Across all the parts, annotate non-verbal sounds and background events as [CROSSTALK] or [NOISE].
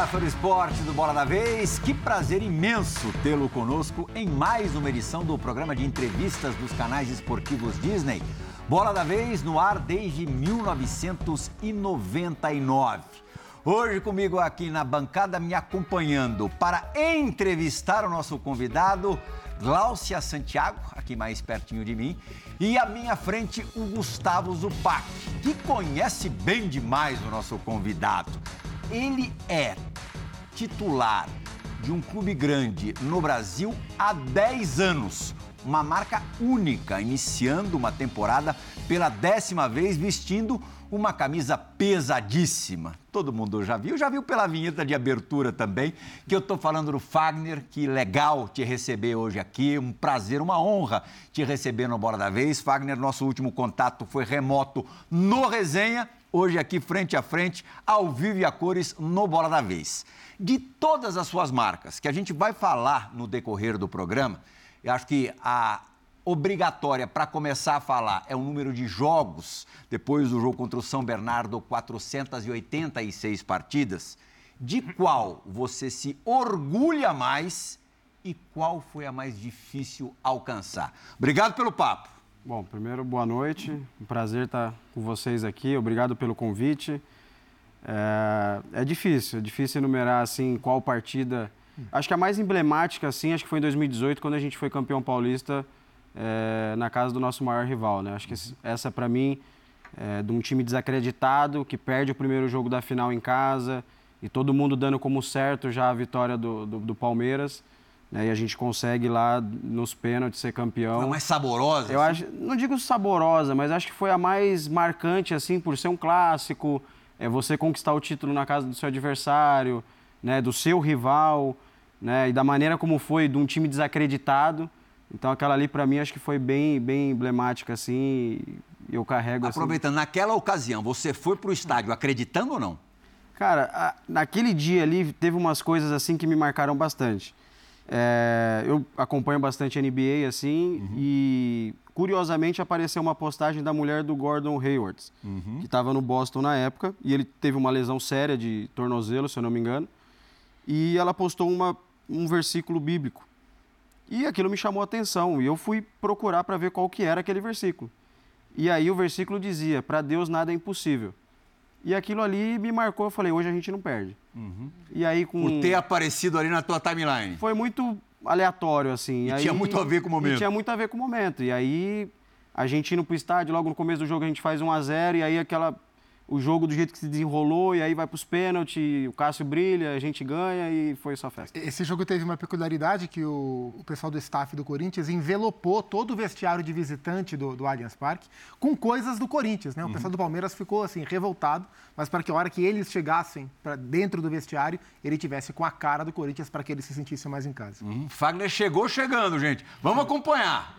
Olá, fã do esporte do Bola da Vez. Que prazer imenso tê-lo conosco em mais uma edição do programa de entrevistas dos canais esportivos Disney. Bola da Vez no ar desde 1999. Hoje comigo aqui na bancada, me acompanhando para entrevistar o nosso convidado, Gláucia Santiago, aqui mais pertinho de mim, e à minha frente o Gustavo Zupac, que conhece bem demais o nosso convidado. Ele é titular de um clube grande no Brasil há 10 anos. Uma marca única, iniciando uma temporada pela décima vez vestindo uma camisa pesadíssima. Todo mundo já viu, já viu pela vinheta de abertura também, que eu estou falando do Fagner, que legal te receber hoje aqui, um prazer, uma honra te receber no Bola da Vez. Fagner, nosso último contato foi remoto no Resenha, hoje aqui frente a frente, ao vivo e a cores no Bola da Vez. De todas as suas marcas, que a gente vai falar no decorrer do programa, eu acho que a obrigatória para começar a falar é o número de jogos, depois do jogo contra o São Bernardo, 486 partidas. De qual você se orgulha mais e qual foi a mais difícil alcançar? Obrigado pelo papo. Bom, primeiro, boa noite. Um prazer estar com vocês aqui. Obrigado pelo convite. É, é difícil, é difícil enumerar assim qual partida. Acho que a mais emblemática, assim, acho que foi em 2018, quando a gente foi campeão paulista é, na casa do nosso maior rival, né? Acho que essa, para mim, é de um time desacreditado, que perde o primeiro jogo da final em casa, e todo mundo dando como certo já a vitória do, do, do Palmeiras. Né? E a gente consegue lá nos pênaltis ser campeão. Foi a mais saborosa? Eu assim? acho, não digo saborosa, mas acho que foi a mais marcante, assim, por ser um clássico, é você conquistar o título na casa do seu adversário, né? do seu rival, né? e da maneira como foi, de um time desacreditado. Então aquela ali para mim acho que foi bem, bem emblemática assim. Eu carrego assim. Aproveitando, assim... naquela ocasião, você foi para o estádio acreditando ou não? Cara, a, naquele dia ali teve umas coisas assim que me marcaram bastante. É, eu acompanho bastante NBA assim uhum. e curiosamente apareceu uma postagem da mulher do Gordon Hayward, uhum. que estava no Boston na época e ele teve uma lesão séria de tornozelo, se eu não me engano, e ela postou uma, um versículo bíblico e aquilo me chamou a atenção e eu fui procurar para ver qual que era aquele versículo. E aí o versículo dizia: "Para Deus nada é impossível". E aquilo ali me marcou, eu falei: "Hoje a gente não perde". Uhum. E aí com Por ter aparecido ali na tua timeline. Foi muito aleatório assim. E aí, tinha muito a ver com o momento. tinha muito a ver com o momento. E aí a gente indo pro estádio, logo no começo do jogo a gente faz 1 a 0 e aí aquela o jogo do jeito que se desenrolou e aí vai para os pênaltis, o Cássio brilha, a gente ganha e foi só festa. Esse jogo teve uma peculiaridade que o, o pessoal do staff do Corinthians envelopou todo o vestiário de visitante do, do Allianz Parque com coisas do Corinthians, né? O uhum. pessoal do Palmeiras ficou assim revoltado, mas para que a hora que eles chegassem para dentro do vestiário, ele tivesse com a cara do Corinthians para que eles se sentissem mais em casa. Uhum. Fagner chegou chegando, gente. Vamos acompanhar.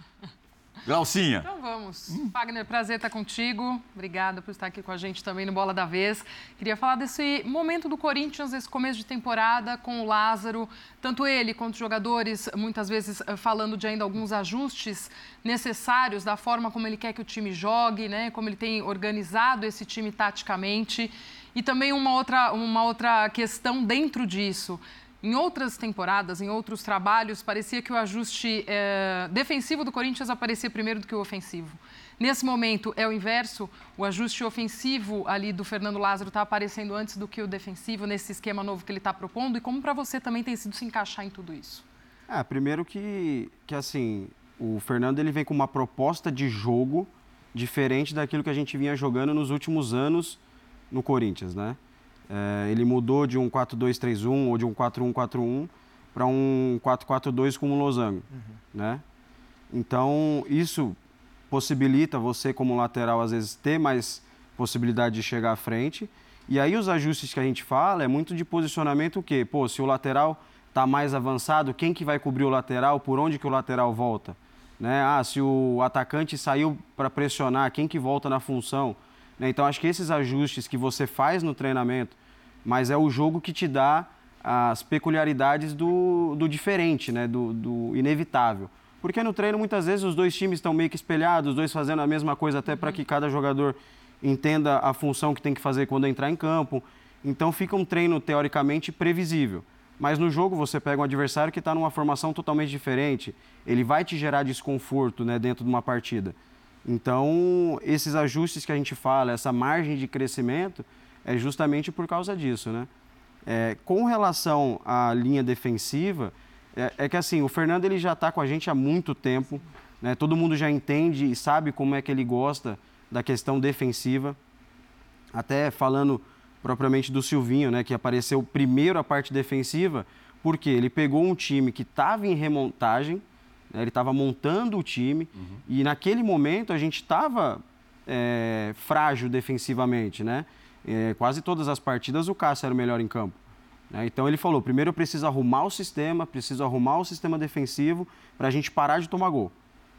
Glaucinha. Então vamos. Wagner, prazer estar contigo. Obrigada por estar aqui com a gente também no Bola da Vez. Queria falar desse momento do Corinthians, esse começo de temporada com o Lázaro. Tanto ele quanto os jogadores, muitas vezes eh, falando de ainda alguns ajustes necessários da forma como ele quer que o time jogue, né? como ele tem organizado esse time taticamente. E também uma outra, uma outra questão dentro disso. Em outras temporadas, em outros trabalhos, parecia que o ajuste é, defensivo do Corinthians aparecia primeiro do que o ofensivo. Nesse momento é o inverso, o ajuste ofensivo ali do Fernando Lázaro está aparecendo antes do que o defensivo nesse esquema novo que ele está propondo. E como para você também tem sido se encaixar em tudo isso? É, primeiro que, que assim, o Fernando ele vem com uma proposta de jogo diferente daquilo que a gente vinha jogando nos últimos anos no Corinthians, né? É, ele mudou de um 4-2-3-1 ou de um 4-1-4-1 para um 4-4-2 com um losango, uhum. né? Então, isso possibilita você, como lateral, às vezes, ter mais possibilidade de chegar à frente. E aí, os ajustes que a gente fala é muito de posicionamento o quê? Pô, se o lateral está mais avançado, quem que vai cobrir o lateral? Por onde que o lateral volta? Né? Ah, se o atacante saiu para pressionar, quem que volta na função? Né? Então, acho que esses ajustes que você faz no treinamento mas é o jogo que te dá as peculiaridades do, do diferente, né? do, do inevitável. Porque no treino, muitas vezes, os dois times estão meio que espelhados, os dois fazendo a mesma coisa, até para que cada jogador entenda a função que tem que fazer quando entrar em campo. Então fica um treino teoricamente previsível. Mas no jogo você pega um adversário que está numa formação totalmente diferente, ele vai te gerar desconforto né, dentro de uma partida. Então, esses ajustes que a gente fala, essa margem de crescimento, é justamente por causa disso. Né? É, com relação à linha defensiva, é, é, que assim, o Fernando ele já está com a gente há muito tempo, né? todo mundo já entende e sabe como é que ele gosta da questão defensiva. Até falando propriamente do Silvinho, né, que apareceu primeiro a parte defensiva, porque ele pegou um time que estava em remontagem, né, ele estava montando o time, uhum. e naquele momento a gente estava é, frágil defensivamente, né? É, quase todas as partidas o Cássio era o melhor em campo. Né? Então ele falou: primeiro eu preciso arrumar o sistema, preciso arrumar o sistema defensivo para a gente parar de tomar gol.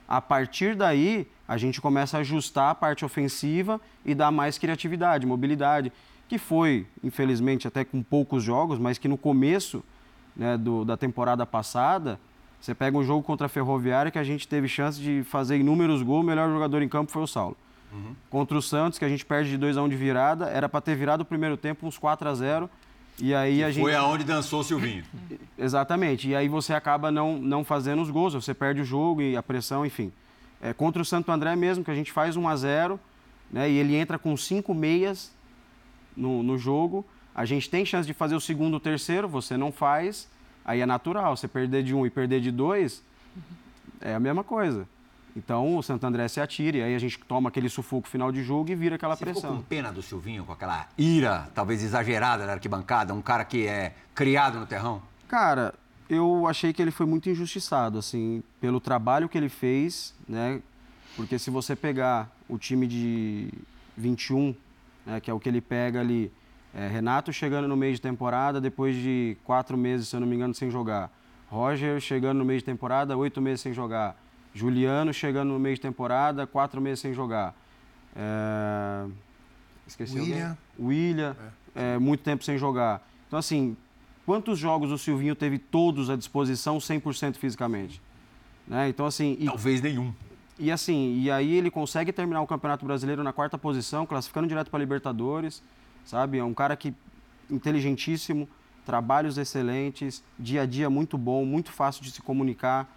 A partir daí, a gente começa a ajustar a parte ofensiva e dar mais criatividade, mobilidade que foi, infelizmente, até com poucos jogos, mas que no começo né, do, da temporada passada, você pega um jogo contra a Ferroviária que a gente teve chance de fazer inúmeros gols, o melhor jogador em campo foi o Saulo. Uhum. Contra o Santos, que a gente perde de 2 a 1 um de virada, era para ter virado o primeiro tempo uns 4 a 0 e aí que a gente... Foi aonde dançou o Silvinho. [LAUGHS] Exatamente. E aí você acaba não, não fazendo os gols, você perde o jogo e a pressão, enfim. É, contra o Santo André mesmo, que a gente faz 1 a 0 né, e ele entra com cinco meias no, no jogo, a gente tem chance de fazer o segundo, o terceiro, você não faz, aí é natural. Você perder de um e perder de dois, é a mesma coisa. Então o Santo André se atira e aí a gente toma aquele sufoco final de jogo e vira aquela Você pressão. Ficou com pena do Silvinho, com aquela ira, talvez exagerada na arquibancada, um cara que é criado no terrão? Cara, eu achei que ele foi muito injustiçado, assim, pelo trabalho que ele fez, né? Porque se você pegar o time de 21 né, que é o que ele pega ali. É, Renato chegando no meio de temporada, depois de quatro meses, se eu não me engano, sem jogar. Roger chegando no meio de temporada, oito meses sem jogar. Juliano chegando no meio de temporada, quatro meses sem jogar. É... Esqueci William. alguém? William, é. É, muito tempo sem jogar. Então, assim, quantos jogos o Silvinho teve todos à disposição 100% fisicamente? Né? Então, assim... E... Talvez nenhum. E assim, e aí ele consegue terminar o Campeonato Brasileiro na quarta posição, classificando direto para Libertadores, sabe? É um cara que inteligentíssimo, trabalhos excelentes, dia a dia muito bom, muito fácil de se comunicar.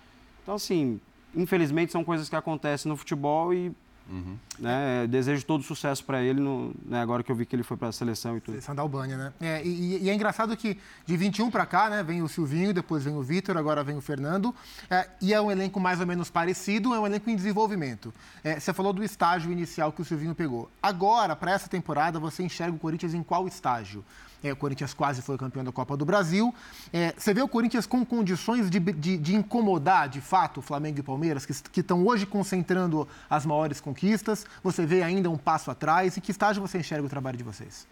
Então assim, infelizmente são coisas que acontecem no futebol e Uhum. Né, desejo todo sucesso para ele, no, né, agora que eu vi que ele foi para a seleção e tudo. Seleção da Albânia, né? É, e, e, é engraçado que de 21 para cá, né, vem o Silvinho, depois vem o Vitor, agora vem o Fernando. É, e é um elenco mais ou menos parecido, é um elenco em desenvolvimento. É, você falou do estágio inicial que o Silvinho pegou. Agora, para essa temporada, você enxerga o Corinthians em qual estágio? É, o Corinthians quase foi campeão da Copa do Brasil. É, você vê o Corinthians com condições de, de, de, incomodar, de fato, o Flamengo e o Palmeiras, que, estão hoje concentrando as maiores conquistas. Você vê ainda um passo atrás. Em que estágio você enxerga o trabalho de vocês?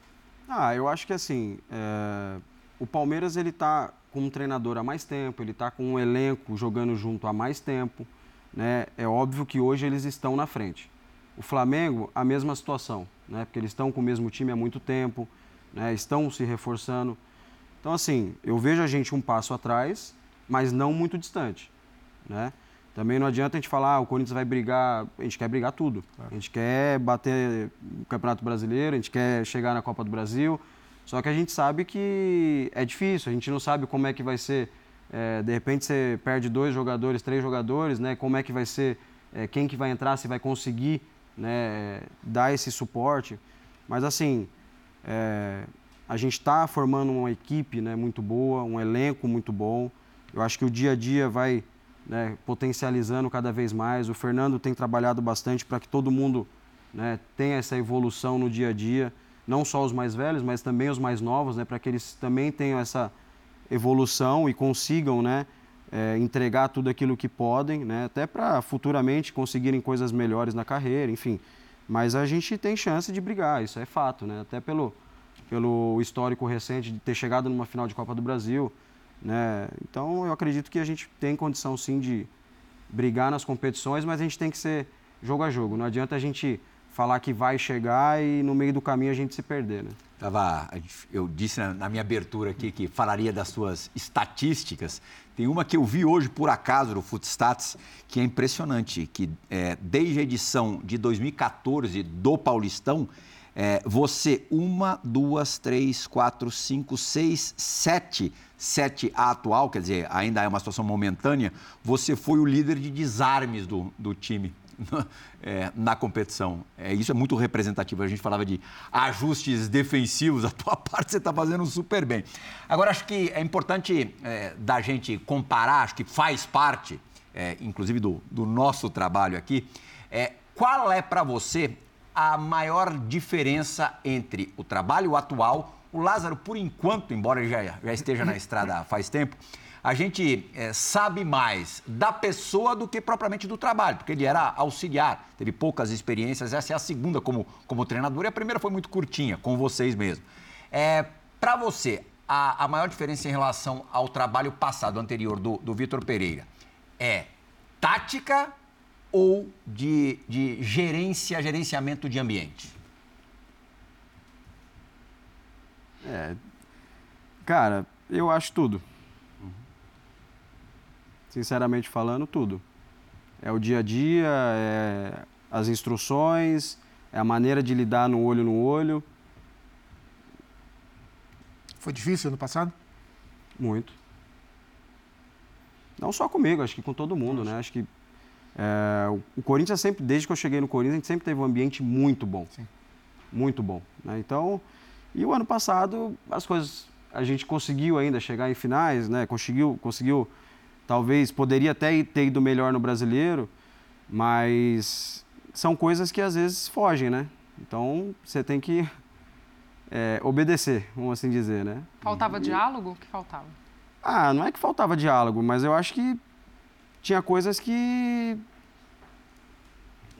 Ah, eu acho que assim, é... o Palmeiras ele está com um treinador há mais tempo, ele está com um elenco jogando junto há mais tempo. Né? É óbvio que hoje eles estão na frente. O Flamengo, a mesma situação, né? porque eles estão com o mesmo time há muito tempo né, estão se reforçando. Então, assim, eu vejo a gente um passo atrás, mas não muito distante. Né? Também não adianta a gente falar, ah, o Corinthians vai brigar, a gente quer brigar tudo. A gente quer bater o Campeonato Brasileiro, a gente quer chegar na Copa do Brasil. Só que a gente sabe que é difícil, a gente não sabe como é que vai ser. É, de repente você perde dois jogadores, três jogadores, né? Como é que vai ser, é, quem que vai entrar, se vai conseguir né, dar esse suporte. Mas assim, é, a gente está formando uma equipe né, muito boa, um elenco muito bom. Eu acho que o dia a dia vai né, potencializando cada vez mais. O Fernando tem trabalhado bastante para que todo mundo né, tenha essa evolução no dia a dia, não só os mais velhos, mas também os mais novos, né, para que eles também tenham essa evolução e consigam né, é, entregar tudo aquilo que podem, né, até para futuramente conseguirem coisas melhores na carreira, enfim. Mas a gente tem chance de brigar, isso é fato, né? Até pelo, pelo histórico recente de ter chegado numa final de Copa do Brasil, né? Então eu acredito que a gente tem condição sim de brigar nas competições, mas a gente tem que ser jogo a jogo. Não adianta a gente falar que vai chegar e no meio do caminho a gente se perder, né? Tava, eu disse na minha abertura aqui que falaria das suas estatísticas. Tem uma que eu vi hoje por acaso no Footstats que é impressionante, que é, desde a edição de 2014 do Paulistão É, você, uma, duas, três, quatro, cinco, seis, sete, sete a atual, quer dizer, ainda é uma situação momentânea, você foi o líder de desarmes do, do time [LAUGHS] é, na competição. É, isso é muito representativo. A gente falava de ajustes defensivos, [LAUGHS] a tua parte você está fazendo super bem. Agora, acho que é importante é, da gente comparar, acho que faz parte, é, inclusive do, do, nosso trabalho aqui, é, qual é para você a maior diferença entre o trabalho atual, o Lázaro, por enquanto, embora ele já, já esteja na estrada faz tempo, a gente é, sabe mais da pessoa do que propriamente do trabalho, porque ele era auxiliar, teve poucas experiências. Essa é a segunda como, como treinador e a primeira foi muito curtinha, com vocês mesmo. É, Para você, a, a, maior diferença em relação ao trabalho passado, anterior, do, do Vitor Pereira, é tática ou de, de gerência, gerenciamento de ambiente? É, cara, eu acho tudo. Sinceramente falando, tudo. É o dia a dia, é as instruções, é a maneira de lidar no olho no olho. Foi difícil ano passado? Muito. Não só comigo, acho que com todo mundo, né? Acho que é, o Corinthians sempre, desde que eu cheguei no Corinthians, a gente sempre teve um ambiente muito bom. Sim. Muito bom. Né? Então, e o ano passado, as coisas, a gente conseguiu ainda chegar em finais, né? Conseguiu, conseguiu talvez, poderia até ter ido melhor no brasileiro, mas são coisas que às vezes fogem, né? Então, você tem que [LAUGHS] é, obedecer, vamos assim dizer, né? Faltava e... diálogo? O que faltava? Ah, não é que faltava diálogo, mas eu acho que tinha coisas que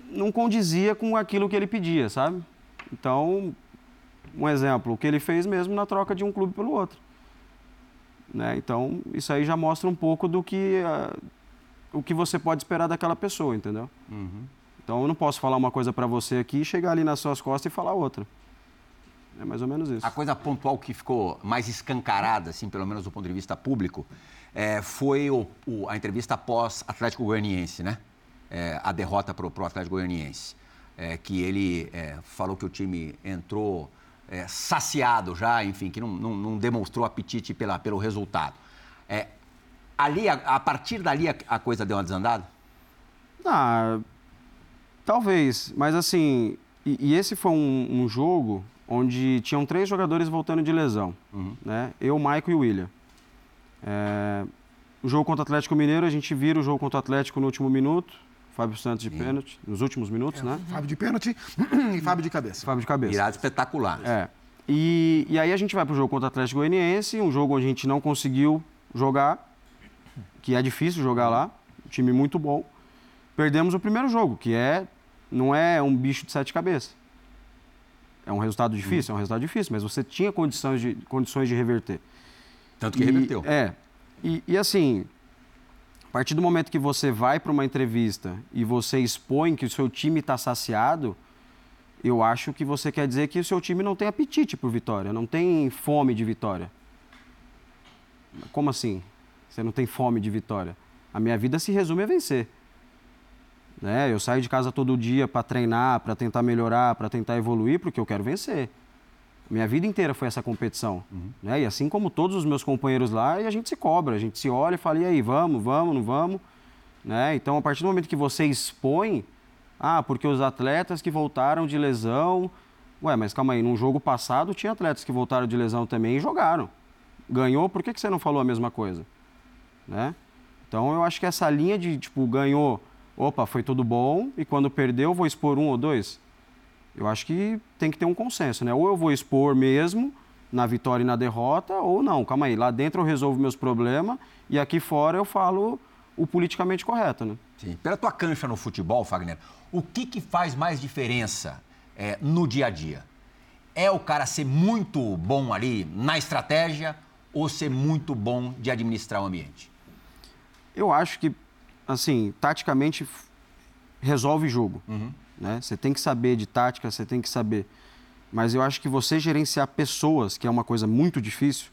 não condizia com aquilo que ele pedia, sabe? Então, um exemplo, o que ele fez mesmo na troca de um clube pelo outro. Né? Então, isso aí já mostra um pouco do que, uh, o que você pode esperar daquela pessoa, entendeu? Uhum. Então, eu não posso falar uma coisa para você aqui, e chegar ali nas suas costas e falar outra. É mais ou menos isso. A coisa pontual que ficou mais escancarada, assim, pelo menos do ponto de vista público, é, foi o, o, a entrevista após Atlético Goianiense, né? É, a derrota para o Atlético Goianiense. É, que ele falou que o time entrou é, saciado já, enfim, que não, não, não, demonstrou apetite pela, pelo resultado. É, ali, a, a, partir dali, a, a, coisa deu uma desandada? Ah, talvez, mas assim, e, e esse foi um, um, jogo onde tinham três jogadores voltando de lesão, uhum. né? Eu, Maico e o William. É, o jogo contra o Atlético Mineiro, a gente vira o jogo contra o Atlético no último minuto. Fábio Santos de Sim. pênalti, nos últimos minutos, é, né? Fábio de pênalti [CLEARS THROAT] e Fábio de cabeça. Fábio de cabeça. Virada espetacular. É. E, e aí a gente vai para o jogo contra o Atlético Goianiense, um jogo onde a gente não conseguiu jogar, que é difícil jogar lá, um time muito bom. Perdemos o primeiro jogo, que é não é um bicho de sete cabeças. É um resultado difícil, é um resultado difícil, mas você tinha condições de, condições de reverter. Tanto que e, reverteu. É. E, e, assim, partir do momento que você vai para uma entrevista e você expõe que o seu time está saciado, eu acho que você quer dizer que o seu time não tem apetite por vitória, não tem fome de vitória. Como assim? Você não tem fome de vitória? A minha vida se resume a vencer. Né? Eu saio de casa todo dia para treinar, para tentar melhorar, para tentar evoluir, porque eu quero vencer. Minha vida inteira foi essa competição. Uhum. Né? E assim como todos os meus companheiros lá, a gente se cobra, a gente se olha e fala, e aí, vamos, vamos, não vamos? Né? Então, a partir do momento que você expõe, ah, porque os atletas que voltaram de lesão... Ué, mas calma aí, num jogo passado tinha atletas que voltaram de lesão também e jogaram. Ganhou, por que, que você não falou a mesma coisa? Né? Então, eu acho que essa linha de, tipo, ganhou, opa, foi tudo bom, e quando perdeu, vou expor um ou dois. Eu acho que tem que ter um consenso, né? Ou eu vou expor mesmo na vitória e na derrota, ou não. Calma aí, lá dentro eu resolvo meus problemas e aqui fora eu falo o politicamente correto, né? Sim. Pela tua cancha no futebol, Fagner, o que, que faz mais diferença é, no dia a dia? É o cara ser muito bom ali na estratégia ou ser muito bom de administrar o ambiente? Eu acho que, assim, taticamente resolve jogo. Uhum. Né? Você tem que saber de tática, você tem que saber. Mas eu acho que você gerenciar pessoas, que é uma coisa muito difícil,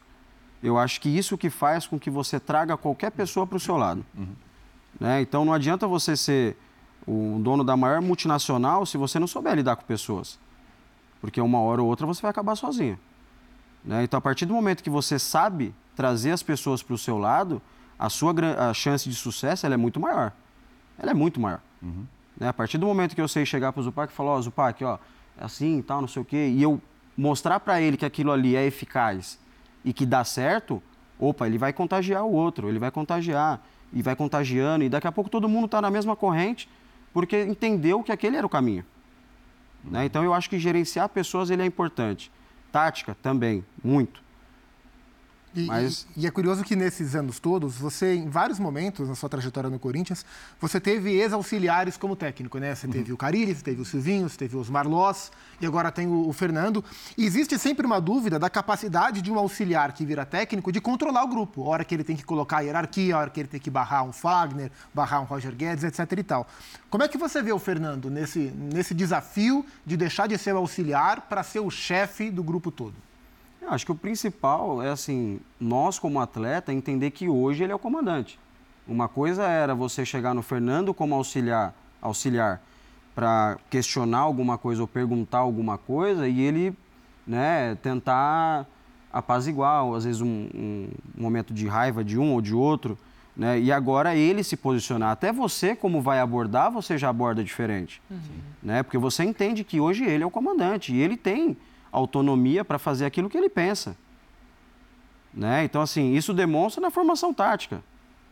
eu acho que isso que faz com que você traga qualquer pessoa para o seu lado. Uhum. Né? Então não adianta você ser o dono da maior multinacional se você não souber lidar com pessoas. Porque uma hora ou outra você vai acabar sozinho. Né? Então, a partir do momento que você sabe trazer as pessoas para o seu lado, a sua a chance de sucesso ela é muito maior. Ela é muito maior. Uhum. Né? A partir do momento que eu sei chegar para o Zupac e falar, ó, oh, Zupac, ó, é assim, tal, não sei o quê, e eu mostrar para ele que aquilo ali é eficaz e que dá certo, opa, ele vai contagiar o outro, ele vai contagiar e vai contagiando, e daqui a pouco todo mundo está na mesma corrente, porque entendeu que aquele era o caminho. Né? Então eu acho que gerenciar pessoas ele é importante. Tática também, muito. E, Mas... e, é curioso que nesses anos todos, você, em vários momentos na sua trajetória no Corinthians, você teve ex-auxiliares como técnico, né? Você uhum. teve o Carilli, você teve o Silvinho, você teve os Marlós e agora tem o, o, Fernando. E existe sempre uma dúvida da capacidade de um auxiliar que vira técnico de controlar o grupo. A hora que ele tem que colocar a hierarquia, a hora que ele tem que barrar um Fagner, barrar um Roger Guedes, etc e tal. Como é que você vê o Fernando nesse, nesse desafio de deixar de ser o auxiliar para ser o chefe do grupo todo? Eu acho que o principal é assim, nós como atleta entender que hoje ele é o comandante. Uma coisa era você chegar no Fernando como auxiliar, auxiliar para questionar alguma coisa ou perguntar alguma coisa e ele, né, tentar apaziguar, às vezes um, um, momento de raiva de um ou de outro, né? E agora ele se posicionar. Até você, como vai abordar, você já aborda diferente, uhum. né? Porque você entende que hoje ele é o comandante e ele tem autonomia para fazer aquilo que ele pensa. Né? Então, assim, isso demonstra na formação tática.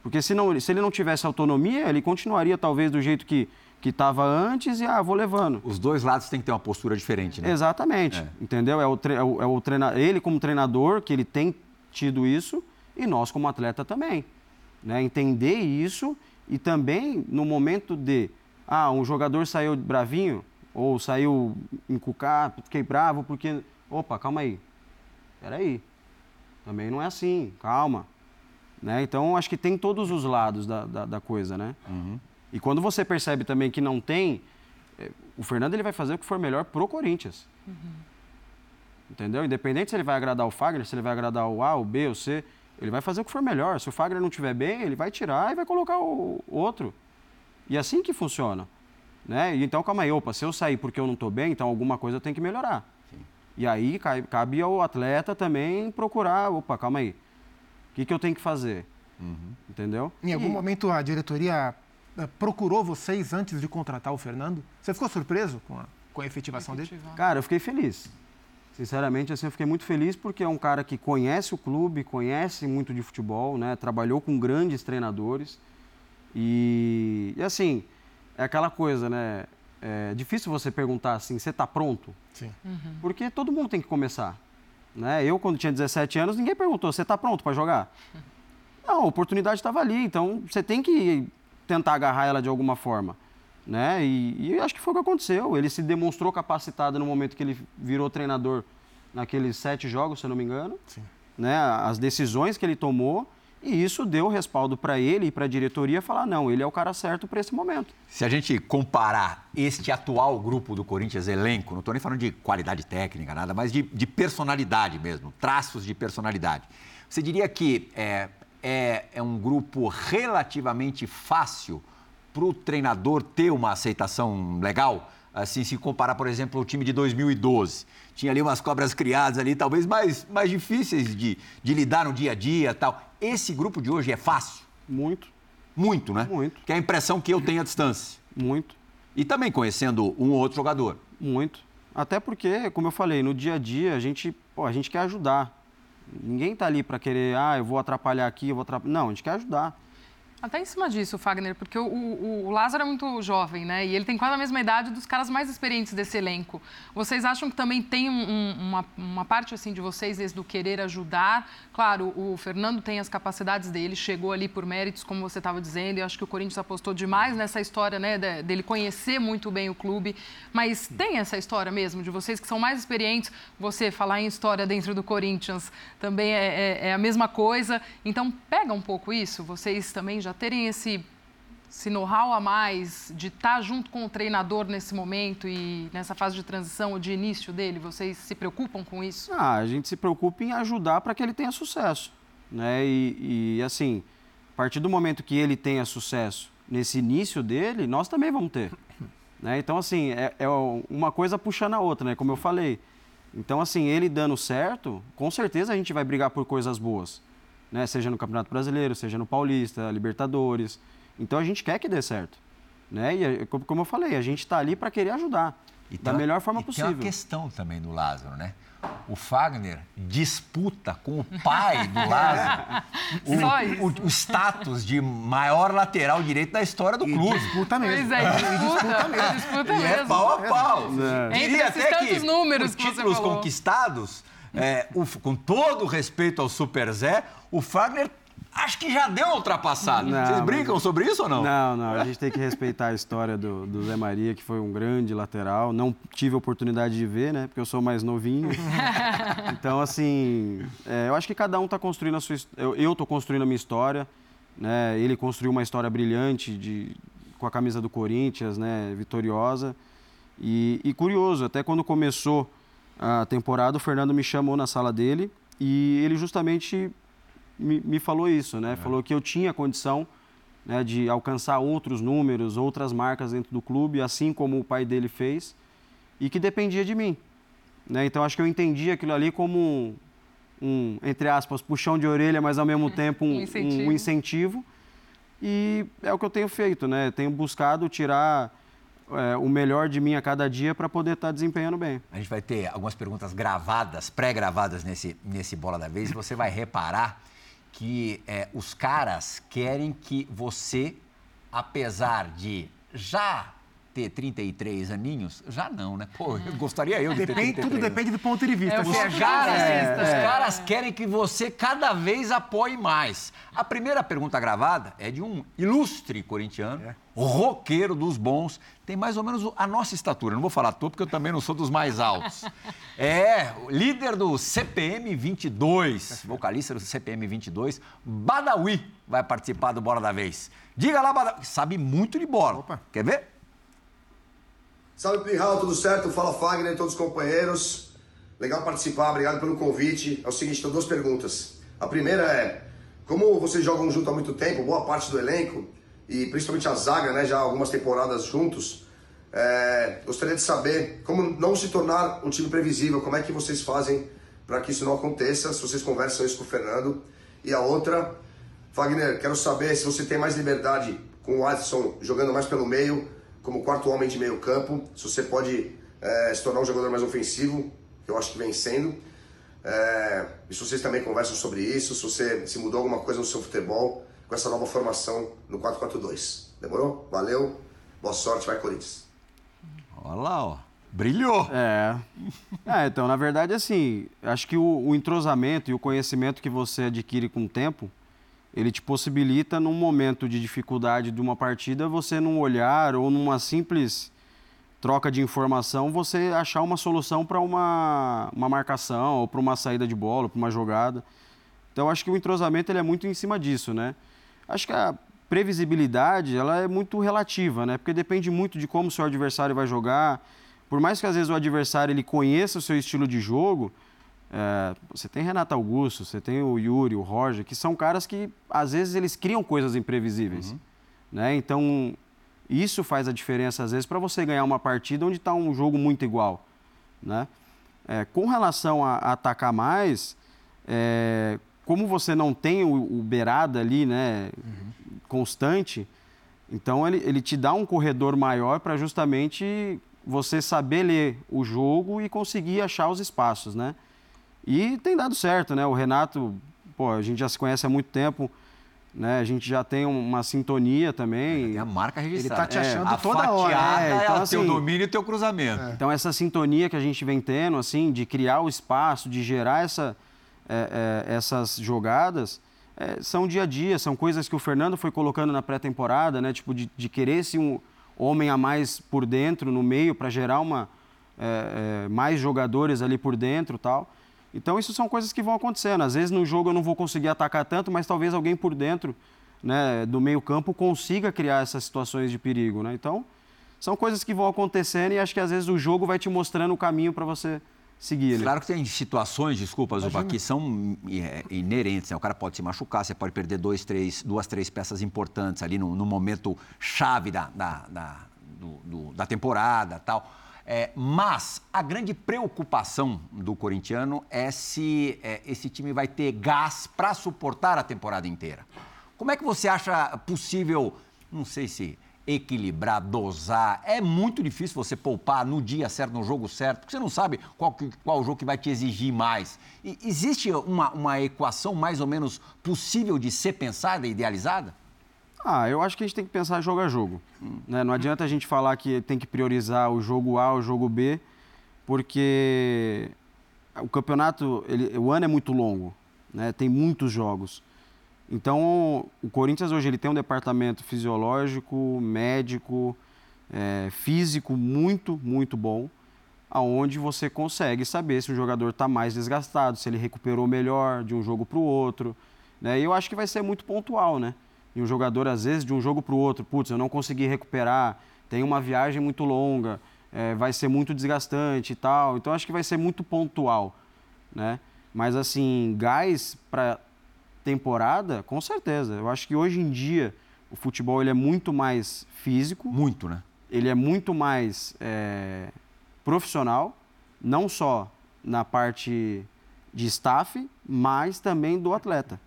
Porque se, não, se ele não tivesse autonomia, ele continuaria talvez do jeito que que estava antes e, ah, vou levando. Os dois lados têm que ter uma postura diferente, né? Exatamente, é. entendeu? É o, tre é o, é o treina ele como treinador, que ele tem tido isso, e nós como atleta também. Né? Entender isso e também no momento de, ah, um jogador saiu bravinho, ou saiu encucar, fiquei bravo porque. Opa, calma aí. Peraí. Também não é assim, calma. Né? Então, acho que tem todos os lados da, da, da coisa, né? Uhum. E quando você percebe também que não tem, é, o Fernando ele vai fazer o que for melhor pro Corinthians. Uhum. Entendeu? Independente se ele vai agradar o Fagner, se ele vai agradar o A, o B, o C, ele vai fazer o que for melhor. Se o Fagner não estiver bem, ele vai tirar e vai colocar o outro. E é assim que funciona. Né? Então, calma aí, opa, se eu sair porque eu não estou bem, então alguma coisa tem que melhorar. Sim. E aí cabe ao atleta também procurar, opa, calma aí, o que, que eu tenho que fazer? Uhum. Entendeu? Em algum e... momento a diretoria eh, procurou vocês antes de contratar o Fernando? Você ficou surpreso com a, com a efetivação dele? Cara, eu fiquei feliz. Sinceramente, assim, eu fiquei muito feliz porque é um cara que conhece o clube, conhece muito de futebol, né? Trabalhou com grandes treinadores. E, e assim, é aquela coisa, né? É difícil você perguntar assim, você está pronto? Sim. Uhum. Porque todo mundo tem que começar. Né? Eu, quando tinha 17 anos, ninguém perguntou, você está pronto para jogar? Uhum. Não, a oportunidade estava ali, então você tem que tentar agarrar ela de alguma forma. Né? E, e acho que foi o que aconteceu. Ele se demonstrou capacitado no momento que ele virou treinador naqueles sete jogos, se eu não me engano. Sim. Né? As decisões que ele tomou e isso deu respaldo para ele e para a diretoria falar: não, ele é o cara certo para esse momento. Se a gente comparar este atual grupo do Corinthians, elenco, não estou nem falando de qualidade técnica, nada, mas de, de, personalidade mesmo, traços de personalidade. Você diria que é, é, é um grupo relativamente fácil para o treinador ter uma aceitação legal? Assim, se comparar, por exemplo, o time de 2012 tinha ali umas cobras criadas ali, talvez mais, mais difíceis de, de lidar no dia a dia tal. Esse grupo de hoje é fácil? Muito. Muito, né? Muito. Que é a impressão que eu tenho à distância. Muito. E também conhecendo um ou outro jogador. Muito. Até porque, como eu falei, no dia a dia a gente, pô, a gente quer ajudar. Ninguém está ali para querer, ah, eu vou atrapalhar aqui, eu vou atrapalhar. Não, a gente quer ajudar. Até em cima disso, Fagner, porque o, o, o, Lázaro é muito jovem, né? E ele tem quase a mesma idade dos caras mais experientes desse elenco. Vocês acham que também tem um, uma, uma, parte assim de vocês desde do querer ajudar? Claro, o Fernando tem as capacidades dele, chegou ali por méritos, como você estava dizendo, e acho que o Corinthians apostou demais nessa história, né, dele conhecer muito bem o clube. Mas tem essa história mesmo de vocês que são mais experientes. Você falar em história dentro do Corinthians também é, é, é a mesma coisa. Então pega um pouco isso. Vocês também já já terem esse, esse know-how a mais de estar junto com o treinador nesse momento e nessa fase de transição ou de início dele? Vocês se preocupam com isso? Ah, a gente se preocupa em ajudar para que ele tenha sucesso. Né? E, e, assim, a partir do momento que ele tenha sucesso nesse início dele, nós também vamos ter. [LAUGHS] Né? Então, assim, é, é uma coisa puxando a outra, né? Como eu falei. Então, assim, ele dando certo, com certeza a gente vai brigar por coisas boas. Né? Seja no Campeonato Brasileiro, seja no Paulista, Libertadores. Então, a gente quer que dê certo. Né? E, como eu falei, a gente está ali para querer ajudar. E da uma, melhor forma e possível. Tem uma questão também do Lázaro, né? O Fagner disputa com o pai do Lázaro [LAUGHS] o, o, o, status de maior lateral direito da história do e clube. Disputa mesmo. Pois é, disputa, mesmo. Disputa e é pau a pau. É. Entre esses tantos números os que títulos você falou. conquistados, é, o, com todo respeito ao Super Zé, o Fagner acho que já deu uma ultrapassada. Não, Vocês brincam mas... sobre isso ou não? Não, não. A gente tem que respeitar a história do, do, Zé Maria, que foi um grande lateral. Não tive a oportunidade de ver, né? Porque eu sou mais novinho. [LAUGHS] então, assim, é, eu acho que cada um está construindo a sua Eu estou construindo a minha história. Né? Ele construiu uma história brilhante de, com a camisa do Corinthians, né? Vitoriosa. E, e curioso, até quando começou a temporada, o Fernando me chamou na sala dele e ele justamente me, me falou isso, né? É. Falou que eu tinha condição né, de alcançar outros números, outras marcas dentro do clube, assim como o pai dele fez, e que dependia de mim. Né? Então, acho que eu entendi aquilo ali como um, um, entre aspas, puxão de orelha, mas ao mesmo [LAUGHS] tempo um, um, incentivo. um, incentivo. E é o que eu tenho feito, né? Tenho buscado tirar é, o melhor de mim a cada dia para poder estar tá desempenhando bem. A gente vai ter algumas perguntas gravadas, pré-gravadas nesse, nesse Bola da Vez, e você vai reparar que é, os caras querem que você, apesar de já ter 33 aninhos, já não, né? Pô, eu gostaria eu de depende, ter 33. Tudo depende do ponto de vista. É, os, caras, é, os caras querem que você cada vez apoie mais. A primeira pergunta gravada é de um ilustre corintiano, é. roqueiro dos bons, tem mais ou menos a nossa estatura. Não vou falar tua, porque eu também não sou dos mais altos. [LAUGHS] É, líder do CPM 22, vocalista do CPM 22, Badawi vai participar do Bola da Vez. Diga lá, Badawi. Sabe muito de bola. Opa. Quer ver? Salve Pirral, tudo certo? Fala Fagner, todos os companheiros. Legal participar, obrigado pelo convite. É o seguinte, tenho duas perguntas. A primeira é, como vocês jogam junto há muito tempo, boa parte do elenco, e principalmente a zaga, né, já algumas temporadas juntos, é, gostaria de saber como não se tornar um time previsível, como é que vocês fazem para que isso não aconteça, se vocês conversam isso com o Fernando. E a outra, Fagner, quero saber se você tem mais liberdade com o Adson jogando mais pelo meio, como quarto homem de meio campo, se você pode é, se tornar um jogador mais ofensivo, que eu acho que vem sendo. É, e se vocês também conversam sobre isso, se você se mudou alguma coisa no seu futebol com essa nova formação no 4-4-2. Demorou? Valeu, boa sorte, vai Corinthians. Olha lá, ó. Brilhou! É. [LAUGHS] é. Então, na verdade, assim, acho que o, o entrosamento e o conhecimento que você adquire com o tempo ele te possibilita, num momento de dificuldade de uma partida, você num olhar ou numa simples troca de informação, você achar uma solução para uma, uma marcação ou para uma saída de bola, para uma jogada. Então, acho que o entrosamento ele é muito em cima disso, né? Acho que a previsibilidade ela é muito relativa, né? Porque depende muito de como o seu adversário vai jogar. Por mais que às vezes o adversário ele conheça o seu estilo de jogo, é, você tem Renato Augusto, você tem o Yuri, o Roger, que são caras que às vezes eles criam coisas imprevisíveis. Uhum. Né? Então, isso faz a diferença às vezes para você ganhar uma partida onde está um jogo muito igual. Né? É, com relação a, a atacar mais, é, como você não tem o, o beirada ali né, uhum. constante, então ele, ele te dá um corredor maior para justamente você saber ler o jogo e conseguir achar os espaços, né? E tem dado certo, né? O Renato, pô, a gente já se conhece há muito tempo, né? A gente já tem uma sintonia também. Tem a marca registrada. Ele tá te achando é, toda hora. É, então, é assim, teu domínio e teu cruzamento. É. Então essa sintonia que a gente vem tendo, assim, de criar o espaço, de gerar essa, é, é essas jogadas, é, são dia a dia, são coisas que o Fernando foi colocando na pré-temporada, né? Tipo, de, de querer ser um homem a mais por dentro, no meio, para gerar uma, é, mais jogadores ali por dentro tal. Então, isso são coisas que vão acontecendo. Às vezes, no jogo, eu não vou conseguir atacar tanto, mas talvez alguém por dentro né, do meio-campo consiga criar essas situações de perigo. Né? Então, são coisas que vão acontecendo e acho que às vezes o jogo vai te mostrando o caminho para você seguir. Claro que tem situações, desculpa, Zuba, que são é, inerentes. Né? O cara pode se machucar, você pode perder dois, três, duas, três peças importantes ali no, no momento chave da, da, da do, do, da temporada tal. É, mas a grande preocupação do corintiano é se é, esse time vai ter gás para suportar a temporada inteira. Como é que você acha possível, não sei se equilibrar, dosar? É muito difícil você poupar no dia certo, no jogo certo, porque você não sabe qual, qual jogo que vai te exigir mais. E existe uma, uma equação mais ou menos possível de ser pensada e idealizada? Ah, eu acho que a gente tem que pensar jogo a jogo. Né? Não adianta a gente falar que tem que priorizar o jogo A, o jogo B, porque o campeonato, ele, o ano é muito longo, né? tem muitos jogos. Então, o Corinthians hoje ele tem um departamento fisiológico, médico, é, físico muito, muito bom, aonde você consegue saber se o jogador está mais desgastado, se ele recuperou melhor de um jogo para o outro. Né? E eu acho que vai ser muito pontual, né? E um jogador, às vezes, de um jogo para o outro, putz, eu não consegui recuperar, tem uma viagem muito longa, é, vai ser muito desgastante e tal. Então, acho que vai ser muito pontual, né? Mas, assim, gás para temporada, com certeza. Eu acho que hoje em dia o futebol ele é muito mais físico. Muito, né? Ele é muito mais é, profissional, não só na parte de staff, mas também do atleta.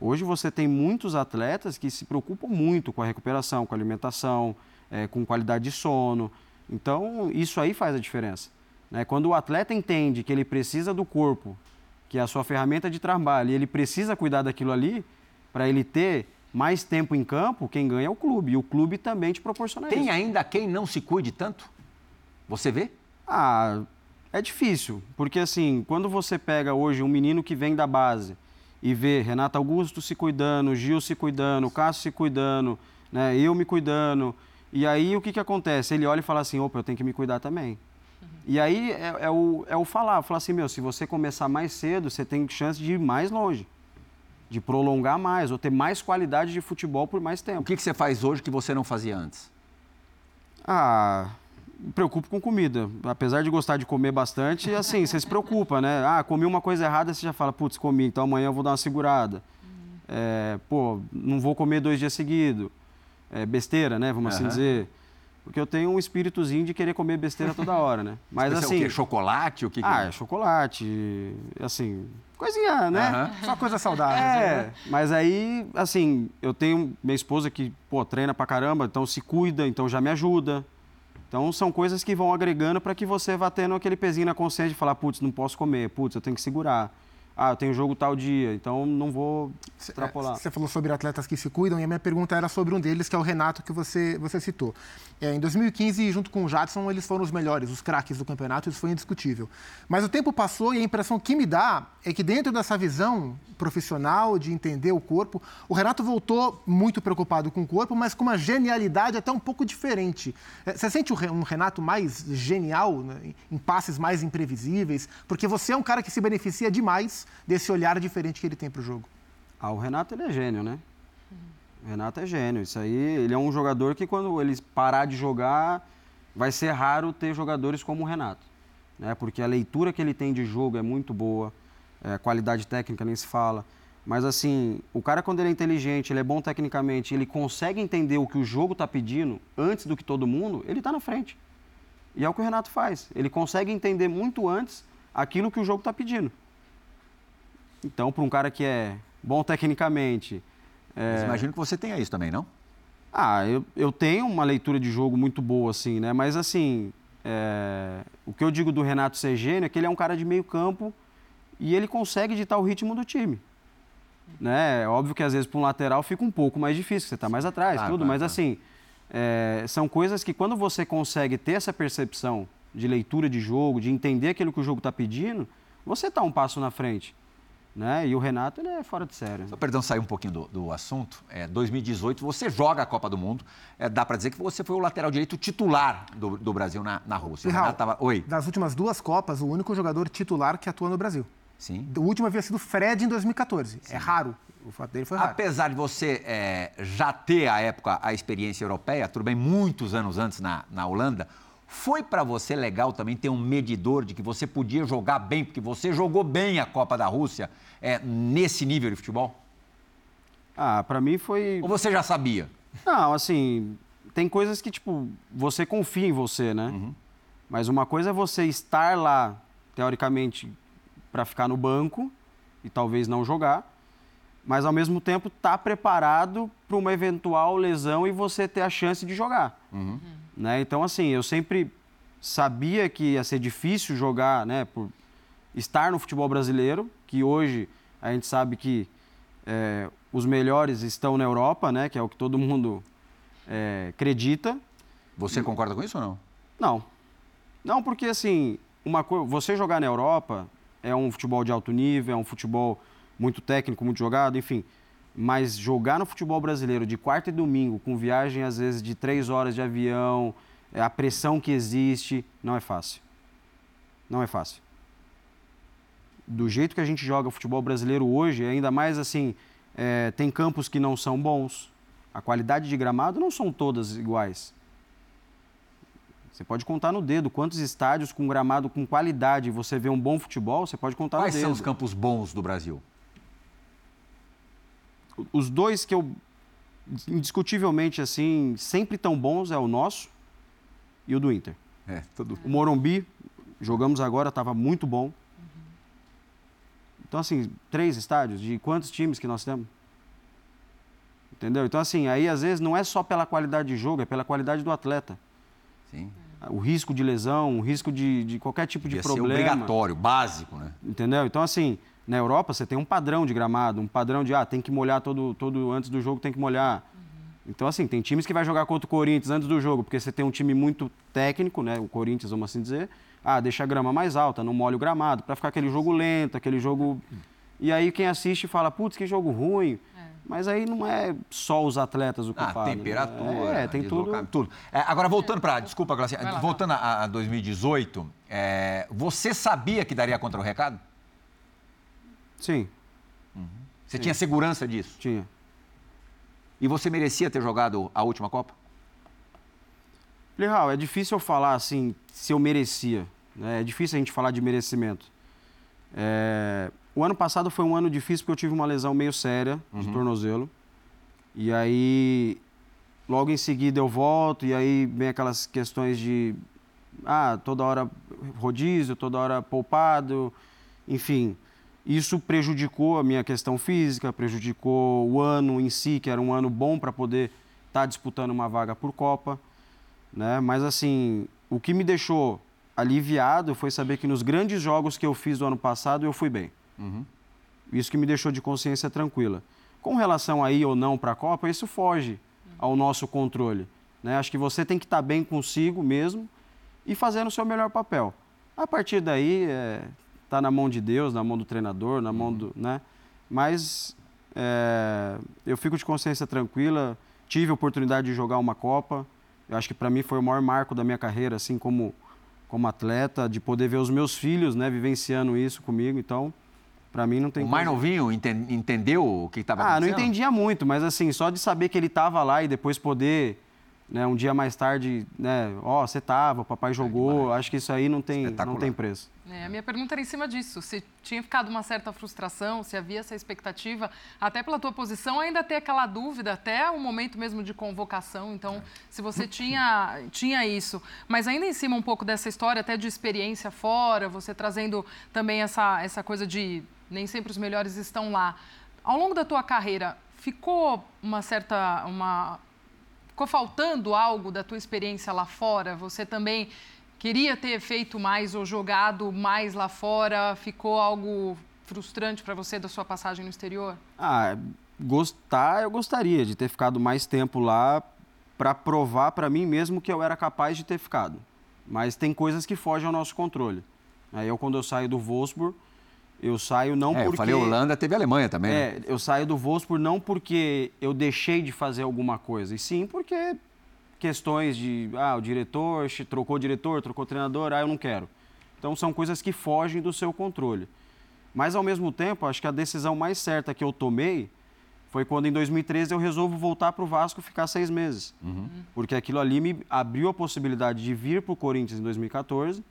Hoje você tem muitos atletas que se preocupam muito com a recuperação, com a alimentação, é, com qualidade de sono. Então, isso aí faz a diferença. Né? Quando o atleta entende que ele precisa do corpo, que é a sua ferramenta de trabalho, e ele precisa cuidar daquilo ali, para ele ter mais tempo em campo, quem ganha é o clube. E o clube também te proporciona tem isso. Tem ainda quem não se cuide tanto? Você vê? Ah, é difícil. Porque assim, quando você pega hoje um menino que vem da base e vê Renato Augusto se cuidando, Gil se cuidando, Cássio se cuidando, né, eu me cuidando. E aí o que, que acontece? Ele olha e fala assim, opa, eu tenho que me cuidar também. Uhum. E aí é, é, o, é o falar, falar assim, meu, se você começar mais cedo, você tem chance de ir mais longe, de prolongar mais, ou ter mais qualidade de futebol por mais tempo. O que, que você faz hoje que você não fazia antes? Ah, preocupo com comida. Apesar de gostar de comer bastante, assim, você se preocupa, né? Ah, comi uma coisa errada, você já fala, putz, comi, então amanhã eu vou dar uma segurada. É, pô, não vou comer dois dias seguidos. É besteira, né? Vamos uhum. assim dizer. Porque eu tenho um espíritozinho de querer comer besteira toda hora, né? [LAUGHS] Mas assim. É o quê? Chocolate? O que, ah, é? chocolate. Assim, coisinha, né? Uhum. Só coisa saudável. É, né? mas aí, assim, eu tenho minha esposa que, pô, treina pra caramba, então se cuida, então já me ajuda. Então, são coisas que vão agregando para que você vá tendo aquele pezinho na consciência de falar, putz, não posso comer, putz, eu tenho que segurar. Ah, eu tenho jogo tal dia, então não vou extrapolar. Você falou sobre atletas que se cuidam e a minha pergunta era sobre um deles, que é o Renato, que você, você citou. É, em 2015, junto com o Jadson, eles foram os melhores, os craques do campeonato, isso foi indiscutível. Mas o tempo passou e a impressão que me dá é que dentro dessa visão profissional de entender o corpo, o Renato voltou muito preocupado com o corpo, mas com uma genialidade até um pouco diferente. É, você sente um Renato mais genial, né, em passes mais imprevisíveis? Porque você é um cara que se beneficia demais desse olhar diferente que ele tem para o jogo. Ah, o Renato ele é gênio, né? O Renato é gênio. Isso aí, ele é um jogador que quando ele parar de jogar, vai ser raro ter jogadores como o Renato. Né? Porque a leitura que ele tem de jogo é muito boa, é, qualidade técnica nem se fala. Mas assim, o cara quando ele é inteligente, ele é bom tecnicamente, ele consegue entender o que o jogo está pedindo antes do que todo mundo, ele está na frente. E é o que o Renato faz. Ele consegue entender muito antes aquilo que o jogo está pedindo. Então, para um cara que é bom tecnicamente. É... Mas imagino que você tenha isso também, não? Ah, eu, eu tenho uma leitura de jogo muito boa, assim, né? Mas, assim, é... o que eu digo do Renato ser gênio é que ele é um cara de meio campo e ele consegue ditar o ritmo do time. Né? É óbvio que, às vezes, para um lateral fica um pouco mais difícil, você está mais atrás, claro, tudo. Claro, mas, claro. assim, é... são coisas que quando você consegue ter essa percepção de leitura de jogo, de entender aquilo que o jogo está pedindo, você está um passo na frente. Né? E o Renato ele é fora de série. Só, perdão, sair um pouquinho do, do assunto. É, 2018, você joga a Copa do Mundo. É, dá para dizer que você foi o lateral direito titular do, do Brasil na, na Rússia. Real, tava... Oi. Das últimas duas Copas, o único jogador titular que atua no Brasil. Sim. O último havia sido Fred em 2014. Sim. É raro. O fato dele foi raro. Apesar de você é, já ter, à época, a experiência europeia, tudo bem, muitos anos antes na, na Holanda, foi para você legal também ter um medidor de que você podia jogar bem, porque você jogou bem a Copa da Rússia é, nesse nível de futebol? Ah, para mim foi. Ou você já sabia? Não, assim, tem coisas que, tipo, você confia em você, né? Uhum. Mas uma coisa é você estar lá, teoricamente, para ficar no banco e talvez não jogar, mas ao mesmo tempo estar tá preparado para uma eventual lesão e você ter a chance de jogar. Uhum. Né? Então, assim, eu sempre sabia que ia ser difícil jogar, né, por estar no futebol brasileiro, que hoje a gente sabe que é, os melhores estão na Europa, né, que é o que todo mundo é, acredita. Você concorda com isso ou não? Não. Não, porque assim, uma coisa, você jogar na Europa é um futebol de alto nível, é um futebol muito técnico, muito jogado, enfim. Mas jogar no futebol brasileiro de quarta e domingo, com viagem às vezes de três horas de avião, é, a pressão que existe, não é fácil. Não é fácil. Do jeito que a gente joga o futebol brasileiro hoje, ainda mais assim, é, tem campos que não são bons. A qualidade de gramado não são todas iguais. Você pode contar no dedo quantos estádios com gramado com qualidade você vê um bom futebol, você pode contar Quais no dedo. Quais são os campos bons do Brasil? Os dois que eu indiscutivelmente assim, sempre tão bons é o nosso e o do Inter. É, tudo. O Morumbi, jogamos agora, estava muito bom. Então, assim, três estádios, de quantos times que nós temos? Entendeu? Então, assim, aí às vezes não é só pela qualidade de jogo, é pela qualidade do atleta. Sim o risco de lesão, o risco de, de qualquer tipo de Devia problema. Ser obrigatório, básico, né? Entendeu? Então, assim, na Europa você tem um padrão de gramado, um padrão de, ah, tem que molhar todo, todo antes do jogo, tem que molhar. Uhum. Então, assim, tem times que vai jogar contra o Corinthians antes do jogo, porque você tem um time muito técnico, né? O Corinthians, vamos assim dizer. Ah, deixa a grama mais alta, não molha o gramado, para ficar aquele jogo lento, aquele jogo. E aí quem assiste fala, putz, que jogo ruim. Mas aí não é só os atletas o ah, culpado. Ah, temperatura, né? é, tem tudo. tudo. É, agora, voltando para. Desculpa, Glaucia, voltando a, a 2018, é, você sabia que daria contra o recado? Sim. Uhum. Você Sim. tinha segurança disso? Tinha. E você merecia ter jogado a última Copa? Legal, é difícil eu falar assim se eu merecia. Né? É difícil a gente falar de merecimento. É, o ano passado foi um ano difícil porque eu tive uma lesão meio séria de uhum. tornozelo. E aí, logo em seguida eu volto, e aí vem aquelas questões de. Ah, toda hora rodízio, toda hora poupado, enfim. Isso prejudicou a minha questão física, prejudicou o ano em si, que era um ano bom para poder estar tá disputando uma vaga por Copa. Né? Mas, assim, o que me deixou aliviado foi saber que nos grandes jogos que eu fiz do ano passado eu fui bem. Uhum. Isso que me deixou de consciência tranquila. Com relação a ir ou não para a Copa, isso foge ao nosso controle. Né? Acho que você tem que estar tá bem consigo mesmo e fazendo o seu melhor papel. A partir daí, é, tá na mão de Deus, na mão do treinador, na mão do. Né? Mas é, eu fico de consciência tranquila. Tive a oportunidade de jogar uma Copa. Eu acho que para mim foi o maior marco da minha carreira, assim como, como atleta, de poder ver os meus filhos né, vivenciando isso comigo. Então, para mim não tem. O mais novinho entendeu o que estava acontecendo? Ah, não entendia muito, mas assim, só de saber que ele estava lá e depois poder, né, um dia mais tarde, né, ó, oh, você estava, o papai jogou, acho que isso aí não tem, não tem preço. É, a minha pergunta era em cima disso, se tinha ficado uma certa frustração, se havia essa expectativa, até pela tua posição, ainda ter aquela dúvida, até o momento mesmo de convocação, então, se você tinha, [LAUGHS] tinha isso. Mas ainda em cima um pouco dessa história, até de experiência fora, você trazendo também essa, essa coisa de nem sempre os melhores estão lá. Ao longo da tua carreira, ficou uma certa uma ficou faltando algo da tua experiência lá fora? Você também queria ter feito mais ou jogado mais lá fora? Ficou algo frustrante para você da sua passagem no exterior? Ah, gostar, eu gostaria de ter ficado mais tempo lá para provar para mim mesmo que eu era capaz de ter ficado. Mas tem coisas que fogem ao nosso controle. Aí eu quando eu saio do Wolfsburg, eu saio não é, porque. Eu falei Holanda, teve Alemanha também. Né? É, né? eu saio do Wolfsburg não porque eu deixei de fazer alguma coisa, e sim porque questões de. Ah, o diretor trocou o diretor, trocou o treinador, ah, eu não quero. Então são coisas que fogem do seu controle. Mas ao mesmo tempo, acho que a decisão mais certa que eu tomei foi quando em 2013 eu resolvo voltar para o Vasco ficar seis meses. Uhum. Porque aquilo ali me abriu a possibilidade de vir para o Corinthians em 2014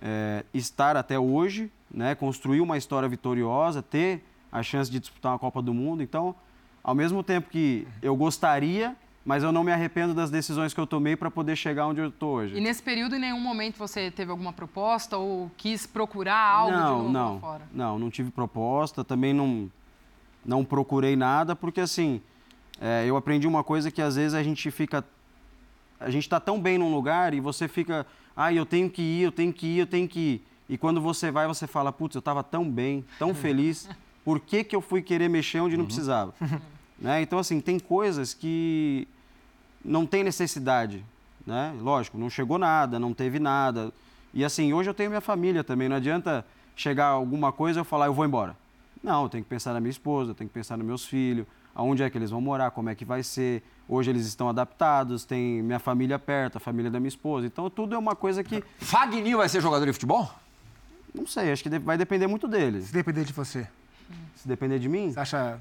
é, estar até hoje, né, construir uma história vitoriosa, ter a chance de disputar uma Copa do Mundo. Então, ao mesmo tempo que eu gostaria, mas eu não me arrependo das decisões que eu tomei para poder chegar onde eu estou hoje. E nesse período, em nenhum momento você teve alguma proposta ou quis procurar algo não, de novo não, lá fora? Não, não tive proposta, também não, não procurei nada, porque assim, é, eu aprendi uma coisa que às vezes a gente fica. A gente está tão bem num lugar e você fica, ah, eu tenho que ir, eu tenho que ir, eu tenho que ir. E quando você vai, você fala, putz, eu estava tão bem, tão [LAUGHS] feliz, por que, que eu fui querer mexer onde não precisava? [LAUGHS] né? Então, assim, tem coisas que não tem necessidade, né? Lógico, não chegou nada, não teve nada. E assim, hoje eu tenho minha família também, não adianta chegar alguma coisa e eu falar, eu vou embora. Não, eu tenho que pensar na minha esposa, eu tenho que pensar nos meus filhos, aonde é que eles vão morar, como é que vai ser. Hoje eles estão adaptados, tem minha família perto, a família da minha esposa. Então tudo é uma coisa que, Fagner vai ser jogador de futebol? Não sei, acho que vai depender muito dele. Se depender de você. Se depender de mim, Você acha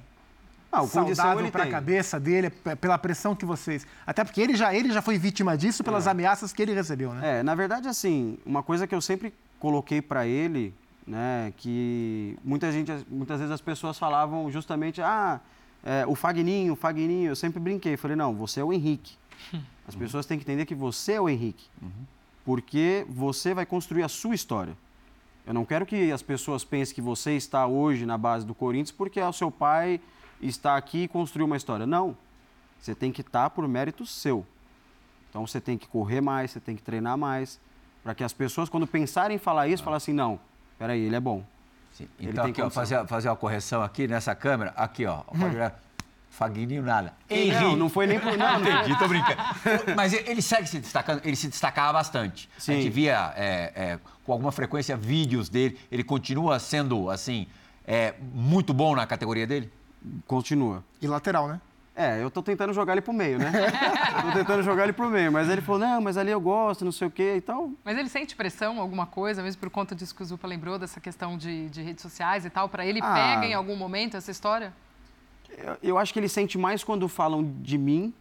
ah, o saudável para a cabeça dele, pela pressão que vocês... Até porque ele já, ele já foi vítima disso pelas ameaças que ele recebeu, né? É, na verdade, assim, uma coisa que eu sempre coloquei para ele, né, que muita gente, muitas vezes as pessoas falavam justamente, ah, é, o Fagninho, o Fagninho, eu sempre brinquei, falei, não, você é o Henrique. [LAUGHS] As pessoas têm que entender que você é o Henrique, porque você vai construir a sua história. Eu não quero que as pessoas pensem que você está hoje na base do Corinthians porque o seu pai está aqui e construiu uma história. Não. Você tem que estar por mérito seu. Então você tem que correr mais, você tem que treinar mais, para que as pessoas, quando pensarem em falar isso, falem assim, não, peraí, ele é bom. Sim. Ele Então, tem aqui, ó, fazer, fazer uma correção aqui nessa câmera. Aqui, ó. Pode olhar. Fagninho nada. Não, Henrique. não foi nem por... Não, [LAUGHS] não. Entendi, tô brincando. Mas ele segue se destacando, ele se destacava bastante. A gente Sim. via é, é, com alguma frequência vídeos dele. Ele continua sendo, assim, é, muito bom na categoria dele? Continua. E lateral, né? É, eu tô tentando jogar ele pro meio, né? [LAUGHS] tô tentando jogar ele pro meio, mas ele falou, não, mas ali eu gosto, não sei o quê, então... Mas ele sente pressão, alguma coisa, mesmo por conta disso que o Zupa lembrou, dessa questão de, de redes sociais e tal? Para ele, Ah. pega em algum momento essa história? Eu, eu acho que ele sente mais quando falam de mim,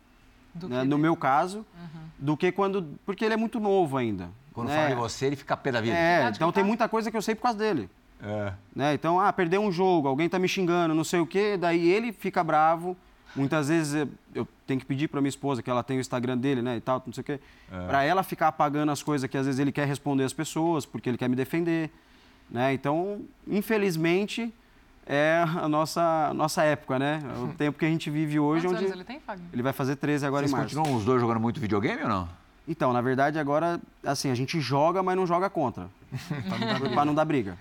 Do né, que no dele? meu caso, do que quando... Porque ele é muito novo ainda. Quando né? fala de você, ele fica pé da vida. É, que então tem tá? muita coisa que eu sei por causa dele. É. né? Então, ah, perdeu um jogo, alguém tá me xingando, não sei o quê, daí ele fica bravo. Muitas vezes eu tenho que pedir para minha esposa, que ela tem o Instagram dele, né, e tal, não sei o quê, para ela ficar apagando as coisas que às vezes ele quer responder às pessoas, porque ele quer me defender, né? Então, infelizmente, é a nossa, nossa época, né? O [LAUGHS] tempo que a gente vive hoje, Quantos onde anos ele tem, Fagner? ele vai fazer 13 agora Vocês em março. continuam os dois jogando muito videogame ou não? Então, na verdade, agora, assim, a gente joga, mas não joga contra, [LAUGHS] para não dar briga.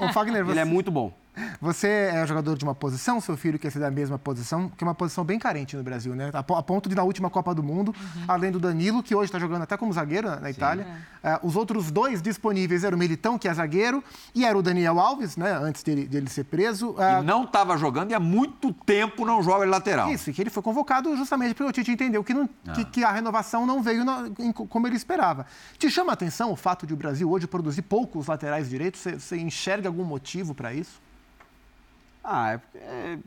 Ô, ô, Fagner, você, Ele é muito bom. você é jogador de uma posição, seu filho quer ser da mesma posição, que é uma posição bem carente no Brasil, né? A po- a ponto de, na última Copa do Mundo, além do Danilo, que hoje está jogando até como zagueiro na, na Itália, eh, os outros dois disponíveis eram o Militão, que é zagueiro, e era o Daniel Alves, né? Antes dele, dele ser preso. ah, E não estava jogando e há muito tempo não joga de lateral. Isso, e que ele foi convocado justamente porque o Tite entendeu que, não- que- que a renovação não veio na- em co- como ele esperava. Te chama a atenção o fato de o Brasil hoje produzir poucos laterais direitos? Você- Você enxerga algum motivo para isso? Ah, é, porque, é,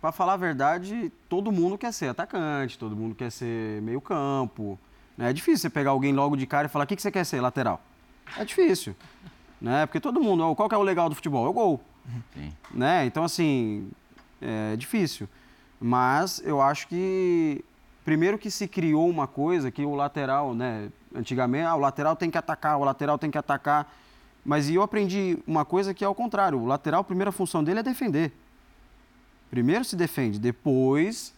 pra falar a verdade, todo mundo quer ser atacante, todo mundo quer ser meio campo. Né? É difícil você pegar alguém logo de cara e falar, o que, que você quer ser, lateral? É difícil. Né? Porque todo mundo, qual que é o legal do futebol? É o gol. Sim. Né? Então, assim, é difícil. Mas eu acho que, primeiro que se criou uma coisa que o lateral, né? Antigamente, ah, o lateral tem que atacar, o lateral tem que atacar. Mas eu aprendi uma coisa que é ao contrário. O lateral, a primeira função dele é defender. Primeiro se defende, depois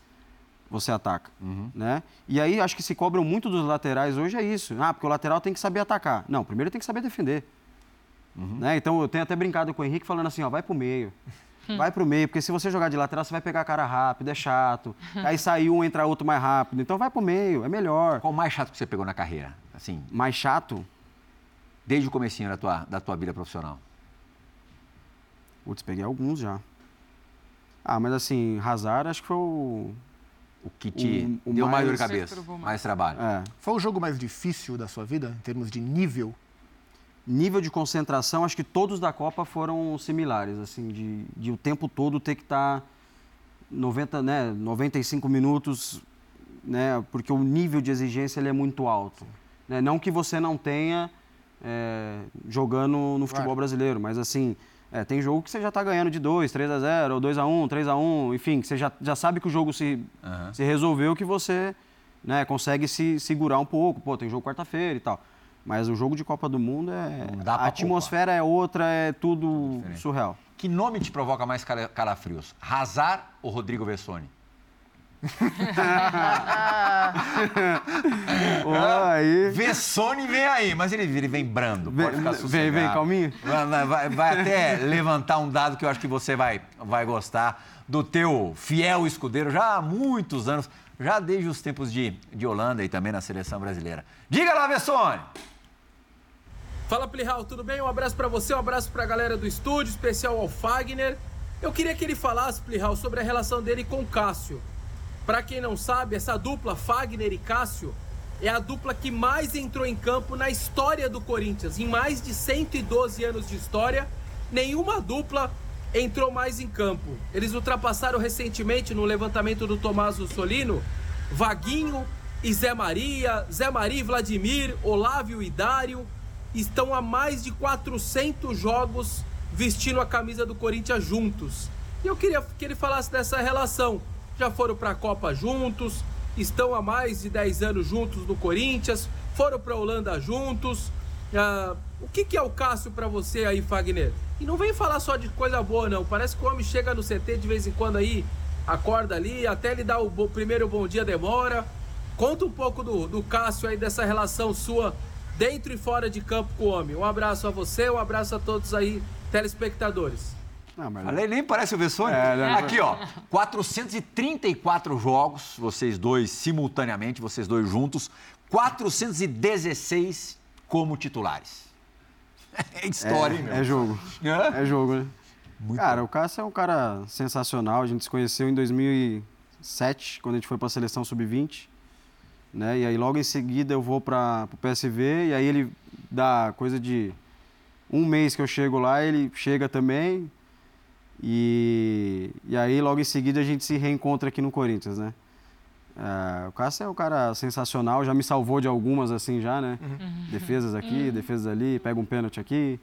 você ataca. Né? E aí acho que se cobram muito dos laterais hoje é isso. Ah, porque o lateral tem que saber atacar. Não, primeiro tem que saber defender. Né? Então eu tenho até brincado com o Henrique falando assim, ó, vai pro meio. [LAUGHS] Vai pro meio, porque se você jogar de lateral, você vai pegar a cara rápido, é chato. [LAUGHS] Aí sai um, entra outro mais rápido. Então vai pro meio, é melhor. Qual o mais chato que você pegou na carreira? Assim, Mais chato, desde o comecinho da tua, da tua vida profissional. putz, peguei alguns já. Ah, mas assim, Hazard acho que foi o... O que te O- o deu mais dor de cabeça, mais. mais trabalho. É, Foi o jogo mais difícil da sua vida, em termos de nível? nível de concentração, acho que todos da Copa foram similares, assim, de, de o tempo todo ter que estar 90, né, 95 minutos, né, porque o nível de exigência ele é muito alto. Né? Não que você não tenha é, jogando no futebol Claro. brasileiro, mas assim, é, tem jogo que você já está ganhando de 2, 3 a 0, ou 2 a 1, 3 a 1, enfim, que você já, já sabe que o jogo se, Aham. se resolveu, que você né, consegue se segurar um pouco. Pô, tem jogo quarta-feira e tal. Mas o jogo de Copa do Mundo é. A atmosfera é outra, é tudo surreal. Que nome te provoca mais cara- calafrios? Hazard ou Rodrigo Vessone? [LAUGHS] Aí. Vessone vem aí, mas ele, ele vem brando. Vem- Pode ficar vem- sossegado. vem calminho? Vai, vai- [LAUGHS] até levantar um dado que eu acho que você vai, vai gostar do teu fiel escudeiro já há muitos anos, já desde os tempos de, de Holanda e também na seleção brasileira. Diga lá, Vessone! Fala Plihal, tudo bem? Um abraço pra você, um abraço pra galera do estúdio, especial ao Fagner. Eu queria que ele falasse, Plihal, sobre a relação dele com o Cássio. Pra quem não sabe, essa dupla Fagner e Cássio é a dupla que mais entrou em campo na história do Corinthians. Em mais de 112 anos de história, nenhuma dupla entrou mais em campo. Eles ultrapassaram recentemente no levantamento do Tomaso Solino, Vaguinho e Zé Maria, Zé Maria e Vladimir, Olávio e Dário estão há mais de 400 jogos vestindo a camisa do Corinthians juntos. E eu queria que ele falasse dessa relação. Já foram para a Copa juntos, estão há mais de 10 anos juntos no Corinthians, foram para a Holanda juntos. Ah, o que, que é o Cássio para você aí, Fagner? E não vem falar só de coisa boa, não. Parece que o homem chega no CT de vez em quando aí, acorda ali, até ele dar o primeiro bom dia demora. Conta um pouco do, do Cássio aí, dessa relação sua dentro e fora de campo com o homem. Um abraço a você, um abraço a todos aí, telespectadores. Não, mas- Falei, nem parece o Vessone. É, né? Aqui, ó, 434 jogos, vocês dois simultaneamente, vocês dois juntos, 416 como titulares. [LAUGHS] É história, hein, meu? É jogo. Hã? É jogo, né? Muito cara, o Cássio é um cara sensacional. A gente se conheceu em 2007, quando a gente foi para a seleção sub-20. Né? E aí logo em seguida eu vou para o PSV e aí ele dá coisa de um mês que eu chego lá, ele chega também. E, e aí logo em seguida a gente se reencontra aqui no Corinthians, né? É, o Cássio é um cara sensacional, já me salvou de algumas assim já, né? Defesas aqui, defesas ali, pega um pênalti aqui.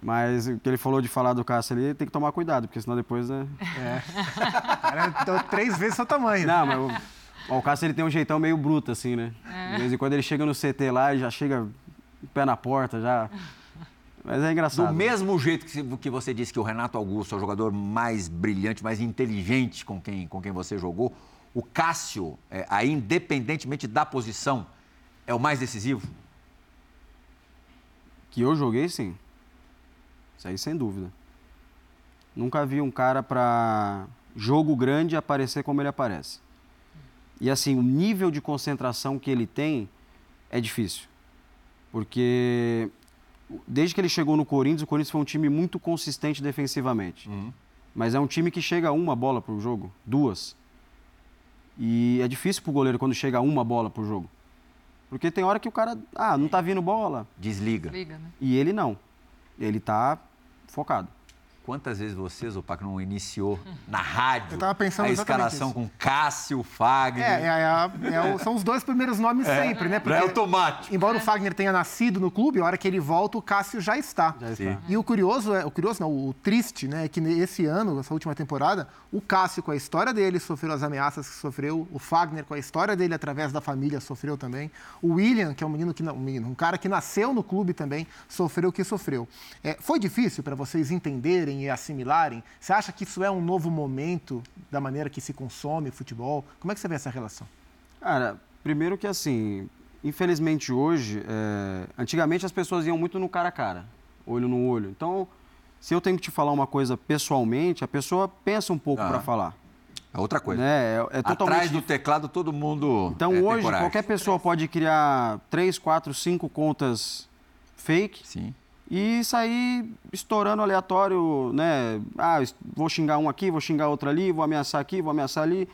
Mas o que ele falou de falar do Cássio ali, tem que tomar cuidado, porque senão depois, né? O cara deu três vezes seu tamanho. Não, mas o, o Cássio ele tem um jeitão meio bruto, assim, né? De vez em quando ele chega no CT lá e já chega o pé na porta, já. Mas é engraçado. Do mesmo jeito que você disse que o Renato Augusto é o jogador mais brilhante, mais inteligente com quem, com quem você jogou, o Cássio, é, aí independentemente da posição, é o mais decisivo? Que eu joguei, sim. Isso aí sem dúvida. Nunca vi um cara pra jogo grande aparecer como ele aparece. E assim, o nível de concentração que ele tem é difícil. Porque desde que ele chegou no Corinthians, o Corinthians foi um time muito consistente defensivamente. Mas é um time que chega a uma bola por jogo, duas. E é difícil pro goleiro quando chega a uma bola por jogo. Porque tem hora que o cara, ah, não tá vindo bola. Desliga. Liga, né? E ele não. Ele tá focado. Quantas vezes você, Zupac, não iniciou na rádio Eu tava pensando a escalação isso. com Cássio, Fagner? É, é, é, é o- são os dois primeiros nomes sempre, né? Já é automático. embora o Fagner tenha nascido no clube, a hora que ele volta, o Cássio já está. Já está. E o curioso, é, o curioso não, o triste, né, é que esse ano, essa última temporada, o Cássio com a história dele sofreu as ameaças que sofreu, o Fagner com a história dele através da família sofreu também, o William, que é um menino que não, um, menino, um cara que nasceu no clube também, sofreu o que sofreu. É, foi difícil para vocês entenderem e assimilarem? Você acha que isso é um novo momento da maneira que se consome futebol? Como é que você vê essa relação? Cara, primeiro que assim, infelizmente hoje, é, antigamente as pessoas iam muito no cara a cara, olho no olho. Então, se eu tenho que te falar uma coisa pessoalmente, a pessoa pensa um pouco Ah. para falar. É outra coisa. Né? É, é totalmente Atrás do teclado todo mundo Então é, hoje qualquer pessoa pode criar três, quatro, cinco contas fake Sim. E sair estourando aleatório, né? Ah, vou xingar um aqui, vou xingar outro ali, vou ameaçar aqui, vou ameaçar ali.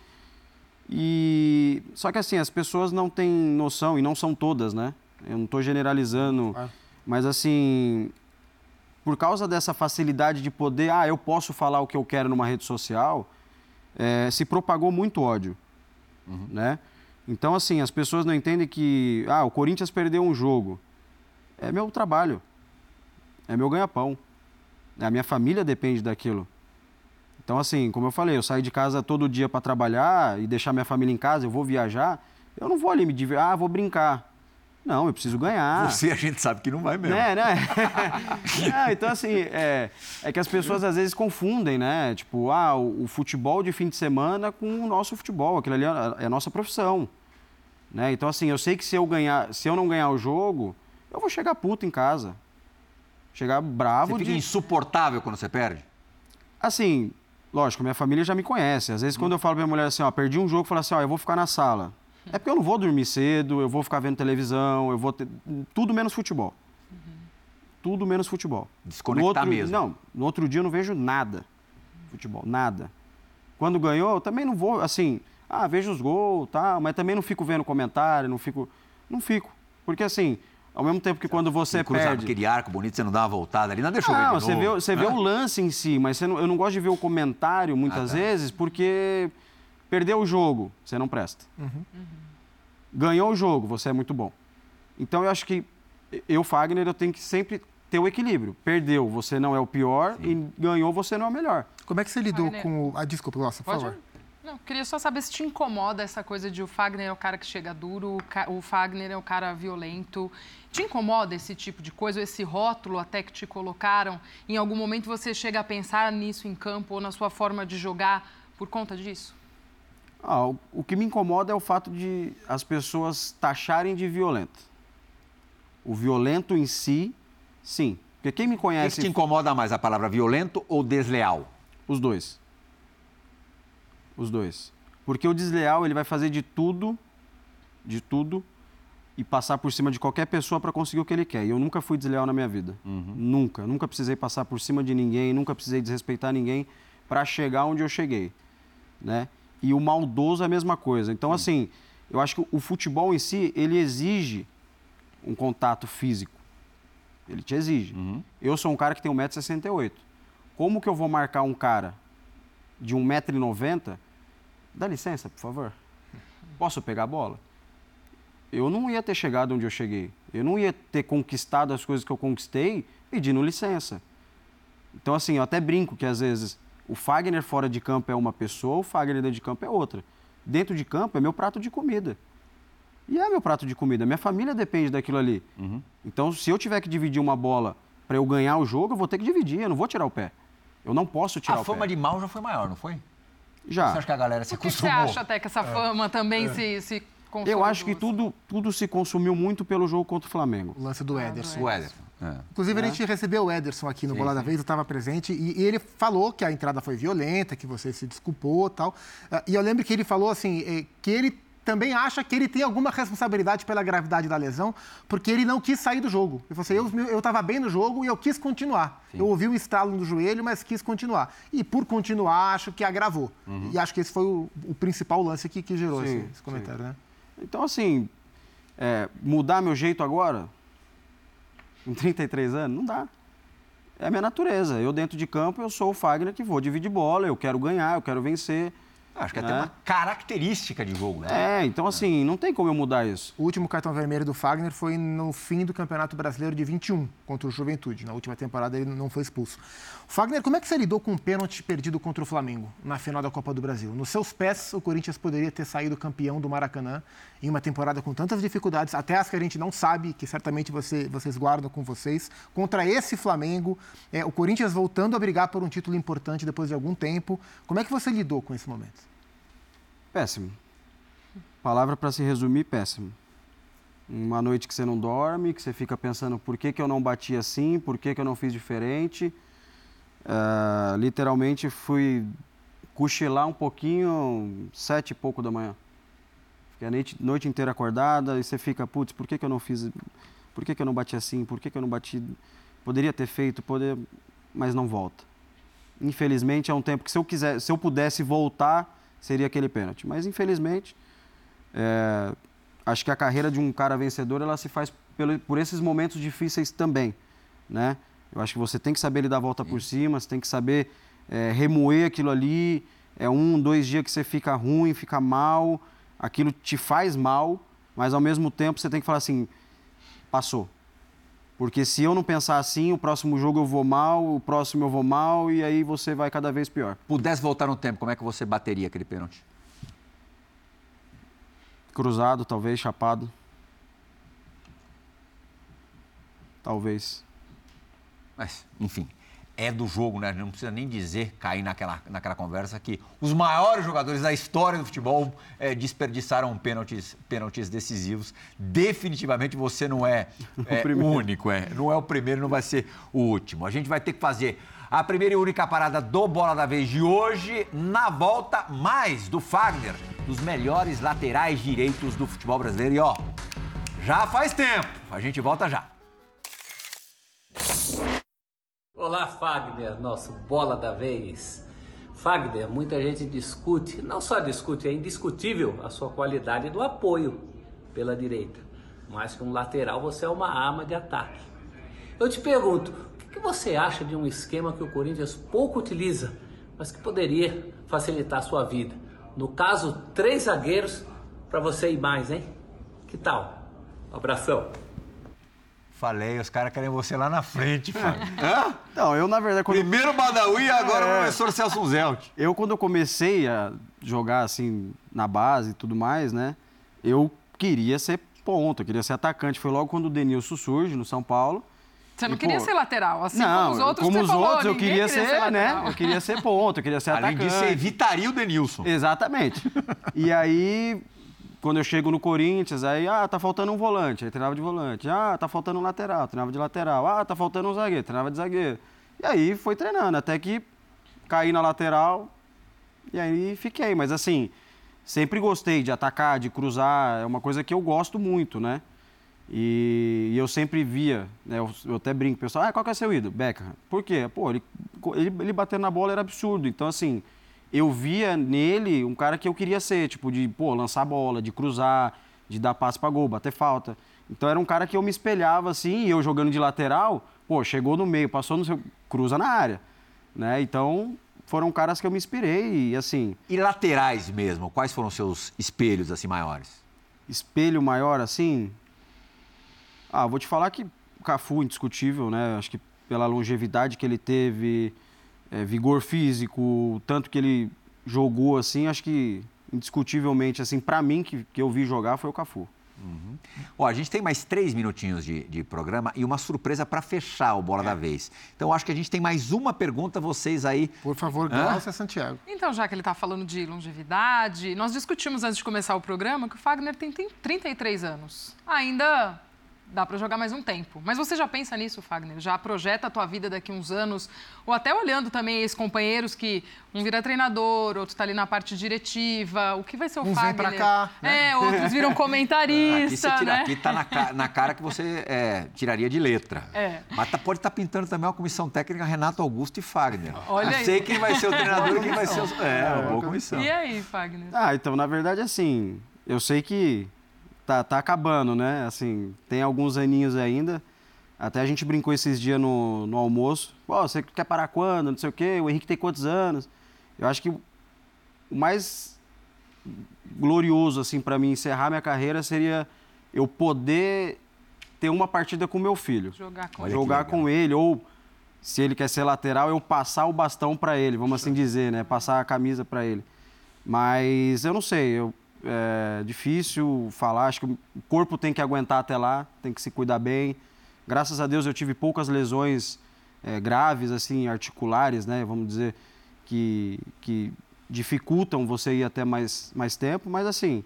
E só que assim, as pessoas não têm noção e não são todas, né? Eu não estou generalizando, Claro. mas assim, por causa dessa facilidade de poder, ah, eu posso falar o que eu quero numa rede social, eh, se propagou muito ódio, né? Então assim, as pessoas não entendem que, ah, o Corinthians perdeu um jogo, é meu trabalho, é meu ganha-pão, a minha família depende daquilo. Então, assim, como eu falei, eu saio de casa todo dia para trabalhar e deixar minha família em casa, eu vou viajar, Eu não vou ali me divertir, ah, vou brincar. Não, eu preciso ganhar. Você a gente sabe que não vai mesmo. Né, né? [LAUGHS] é, então, assim, é, é, que as pessoas às vezes confundem, né? Tipo, ah, o, o, futebol de fim de semana com o nosso futebol. Aquilo ali é, é a nossa profissão. Né? Então, assim, eu sei que se eu, ganhar, se eu não ganhar o jogo, eu vou chegar puto em casa. Chegar bravo. Você fica de... insuportável quando você perde? Assim, lógico, minha família já me conhece. Às vezes, quando eu falo pra minha mulher assim, ó, perdi um jogo, eu falo assim, ó, eu vou ficar na sala. É porque eu não vou dormir cedo, eu vou ficar vendo televisão, eu vou ter. Tudo menos futebol. Uhum. Tudo menos futebol. Desconectar outro... mesmo. Não, no outro dia eu não vejo nada. Futebol, nada. Quando ganhou, eu também não vou, assim, ah, vejo os gols, tá, mas também não fico vendo comentário, não fico. Não fico. Porque assim, ao mesmo tempo que quando você perde... aquele arco bonito, você não dá uma voltada ali, não deixa eu ver Não, você vê, você vê o lance em si, mas não, eu não gosto de ver o comentário muitas ah, tá. vezes, porque perdeu o jogo, você não presta. Uhum. Uhum. Ganhou o jogo, você é muito bom. Então eu acho que eu, Fagner, eu tenho que sempre ter o equilíbrio. Perdeu, você não é o pior, Sim. e ganhou, você não é o melhor. Como é que você lidou Fagner... com o... Ah, desculpa, Nossa, por favor. Não, queria só saber se te incomoda essa coisa de o Fagner é o cara que chega duro, o Fagner é o cara violento. Te incomoda esse tipo de coisa, esse rótulo até que te colocaram? Em algum momento você chega a pensar nisso em campo ou na sua forma de jogar por conta disso? Ah, o, o que me incomoda é o fato de as pessoas taxarem de violento. O violento em si, sim. Porque quem me conhece. O que te incomoda mais, a palavra violento ou desleal? Os dois. Os dois. Porque o desleal, ele vai fazer de tudo, de tudo, e passar por cima de qualquer pessoa para conseguir o que ele quer. E eu nunca fui desleal na minha vida. Uhum. Nunca. Nunca precisei passar por cima de ninguém, nunca precisei desrespeitar ninguém para chegar onde eu cheguei. Né? E o maldoso é a mesma coisa. Então, assim, eu acho que o futebol em si, ele exige um contato físico. Ele te exige. Uhum. Eu sou um cara que tem 1,68m. Como que eu vou marcar um cara de 1,90m Dá licença, por favor. Posso pegar a bola? Eu não ia ter chegado onde eu cheguei. Eu não ia ter conquistado as coisas que eu conquistei pedindo licença. Então, assim, eu até brinco que às vezes o Fagner fora de campo é uma pessoa, o Fagner dentro de campo é outra. Dentro de campo é meu prato de comida. E é meu prato de comida. Minha família depende daquilo ali. Uhum. Então, se eu tiver que dividir uma bola para eu ganhar o jogo, eu vou ter que dividir, eu não vou tirar o pé. Eu não posso tirar a o pé. A fama de mal já foi maior, não foi? Já. Você acha que a galera se Por que acostumou? você acha até que essa fama é. também é. se, se consumiu? Eu acho que tudo, tudo se consumiu muito pelo jogo contra o Flamengo. O lance do ah, Ederson. O Ederson. É. Inclusive, a gente recebeu o Ederson aqui no sim, Bola da Vez, eu estava presente, e, e, ele falou que a entrada foi violenta, que você se desculpou e tal. Ah, e eu lembro que ele falou assim, eh, que ele também acha que ele tem alguma responsabilidade pela gravidade da lesão, porque ele não quis sair do jogo. Ele falou assim, eu estava bem no jogo e eu quis continuar. Sim. Eu ouvi o estalo no joelho, mas quis continuar. E por continuar, acho que agravou. Uhum. E acho que esse foi o, o principal lance que, que gerou sim, esse, esse, comentário, né? Então, assim, é, mudar meu jeito agora, com 33 anos, não dá. É a minha natureza. Eu, dentro de campo, eu sou o Fagner que vou dividir bola, eu quero ganhar, eu quero vencer. Acho que é até uma característica de jogo, né? É, então assim, não tem como eu mudar isso. O último cartão vermelho do Fagner foi no fim do Campeonato Brasileiro de 21, contra o Juventude. Na última temporada ele não foi expulso. Fagner, como é que você lidou com o um pênalti perdido contra o Flamengo na final da Copa do Brasil? Nos seus pés, o Corinthians poderia ter saído campeão do Maracanã em uma temporada com tantas dificuldades, até as que a gente não sabe, que certamente você, vocês guardam com vocês. Contra esse Flamengo, é, o Corinthians voltando a brigar por um título importante depois de algum tempo. Como é que você lidou com esse momento? Péssimo. Palavra para se resumir, péssimo. Uma noite que você não dorme, que você fica pensando por que, que eu não bati assim, por que, que eu não fiz diferente. Uh, literalmente fui cochilar um pouquinho, sete e pouco da manhã. Fiquei a noite, noite inteira acordada e você fica, putz, por que, que eu não fiz, por que, que eu não bati assim, por que, que eu não bati, poderia ter feito, poder, mas não volta. Infelizmente é um tempo que se eu quiser, se eu pudesse voltar, seria aquele pênalti. Mas, infelizmente, é, acho que a carreira de um cara vencedor ela se faz pelo, por esses momentos difíceis também, né? Eu acho que você tem que saber dar a volta por cima, você tem que saber é, remoer aquilo ali. É um, dois dias que você fica ruim, fica mal, aquilo te faz mal, mas ao mesmo tempo você tem que falar assim: passou. Porque se eu não pensar assim, o próximo jogo eu vou mal, o próximo eu vou mal e aí você vai cada vez pior. Pudesse voltar no tempo, como é que você bateria aquele pênalti? Cruzado, talvez, chapado. Talvez. Mas, enfim, é do jogo, né? Não precisa nem dizer, cair naquela, naquela conversa, que os maiores jogadores da história do futebol é, desperdiçaram pênaltis, pênaltis decisivos. Definitivamente você não é, [LAUGHS] é o único, é. Não é o primeiro, não vai ser o último. A gente vai ter que fazer a primeira e única parada do Bola da Vez de hoje. Na volta, mais do Fagner, dos melhores laterais direitos do futebol brasileiro. E ó, já faz tempo. A gente volta já. Olá, Fagner, nosso bola da vez. Fagner, muita gente discute, não só discute, é indiscutível a sua qualidade do apoio pela direita. Mais que um lateral, você é uma arma de ataque. Eu te pergunto, o que você acha de um esquema que o Corinthians pouco utiliza, mas que poderia facilitar a sua vida? No caso, três zagueiros para você ir mais, hein? Que tal? Um abração. Falei, os caras querem você lá na frente, Fábio. Hã? Não, eu na verdade... Quando... Primeiro Badawi e agora é... o professor Celso Zelt. Eu, quando eu comecei a jogar assim, na base e tudo mais, né? Eu queria ser ponto, eu queria ser atacante. Foi logo quando o Denilson surge no São Paulo. Você não e, queria pô, ser lateral, assim não, como os outros como os falou, outros, eu queria, queria ser, ser né? Eu queria ser ponto, eu queria ser Além atacante. Além disso, evitaria o Denilson. Exatamente. e aí, quando eu chego no Corinthians, aí, ah, tá faltando um volante, aí treinava de volante. Ah, tá faltando um lateral, treinava de lateral. Ah, tá faltando um zagueiro, treinava de zagueiro. E aí foi treinando, até que caí na lateral e aí fiquei. Mas assim, sempre gostei de atacar, de cruzar, é uma coisa que eu gosto muito, né? E, eu sempre via, né, eu, eu, até brinco, pessoal, ah, qual que é seu ídolo? Beckham. Por quê? Pô, ele, ele, ele batendo na bola era absurdo. Então, assim, eu via nele um cara que eu queria ser, tipo, de, pô, lançar bola, de cruzar, de dar passe para gol, bater falta. Então, era um cara que eu me espelhava, assim, e eu jogando de lateral, pô, chegou no meio, passou no seu... cruza na área, né? Então, foram caras que eu me inspirei e, assim... E laterais mesmo, quais foram os seus espelhos, assim, maiores? Espelho maior, assim... Ah, vou te falar que o Cafu, indiscutível, né? Acho que pela longevidade que ele teve, é, vigor físico, tanto que ele jogou assim, acho que indiscutivelmente, assim, para mim, que, que eu vi jogar foi o Cafu. Uhum. Ó, a gente tem mais três minutinhos de, de programa e uma surpresa para fechar o Bola é. da Vez. Então, acho que a gente tem mais uma pergunta, vocês aí. Por favor, Glaucia Santiago. Então, já que ele está falando de longevidade, nós discutimos antes de começar o programa que o Fagner tem, tem 33 anos. Ainda dá para jogar mais um tempo. Mas você já pensa nisso, Fagner? Já projeta a tua vida daqui uns anos? Ou até olhando também esses companheiros que um vira treinador, outro está ali na parte diretiva. O que vai ser o um Fagner? Vem pra cá, né? É, outros viram [LAUGHS] comentarista, aqui tira, né? Aqui tá na, na, cara que você é, tiraria de letra. É. Mas tá, pode estar tá pintando também uma comissão técnica Renato Augusto e Fagner. Olha aí. Sei quem vai ser o treinador e quem vai ser o... É, uma boa comissão. E aí, Fagner? Ah, então, na verdade, assim, eu sei que tá, tá acabando, né? Assim, tem alguns aninhos ainda. Até a gente brincou esses dias no, no almoço. Pô, você quer parar quando? Não sei o quê. O Henrique tem quantos anos? Eu acho que o mais glorioso, assim, para mim encerrar minha carreira seria eu poder ter uma partida com meu filho. Jogar com, Jogar com ele. Ou, se ele quer ser lateral, eu passar o bastão para ele, vamos assim dizer, né? Passar a camisa para ele. Mas eu não sei, eu é difícil falar, acho que o corpo tem que aguentar até lá, tem que se cuidar bem. Graças a Deus eu tive poucas lesões é, graves, assim, articulares, né, vamos dizer, que, que dificultam você ir até mais, mais tempo, mas assim,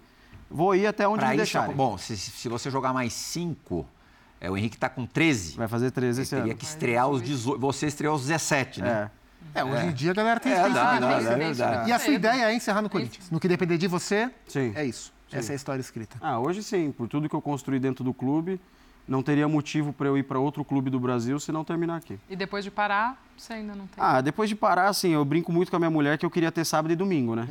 vou ir até onde pra me deixar. Bom, se, se você jogar mais cinco, é, o Henrique está com 13. Vai fazer 13 esse teria ano. que estrear os 18. Você estreou aos 17, né? É. É, hoje é. em dia a galera tem é, dá, dá, é verdade. E a sua ideia é encerrar no Corinthians. No que depender de você, sim. é isso. Sim. Essa é a história escrita. Ah, hoje sim. Por tudo que eu construí dentro do clube, não teria motivo para eu ir para outro clube do Brasil se não terminar aqui. E depois de parar, você ainda não tem? Ah, depois de parar, assim, eu brinco muito com a minha mulher que eu queria ter sábado e domingo, né?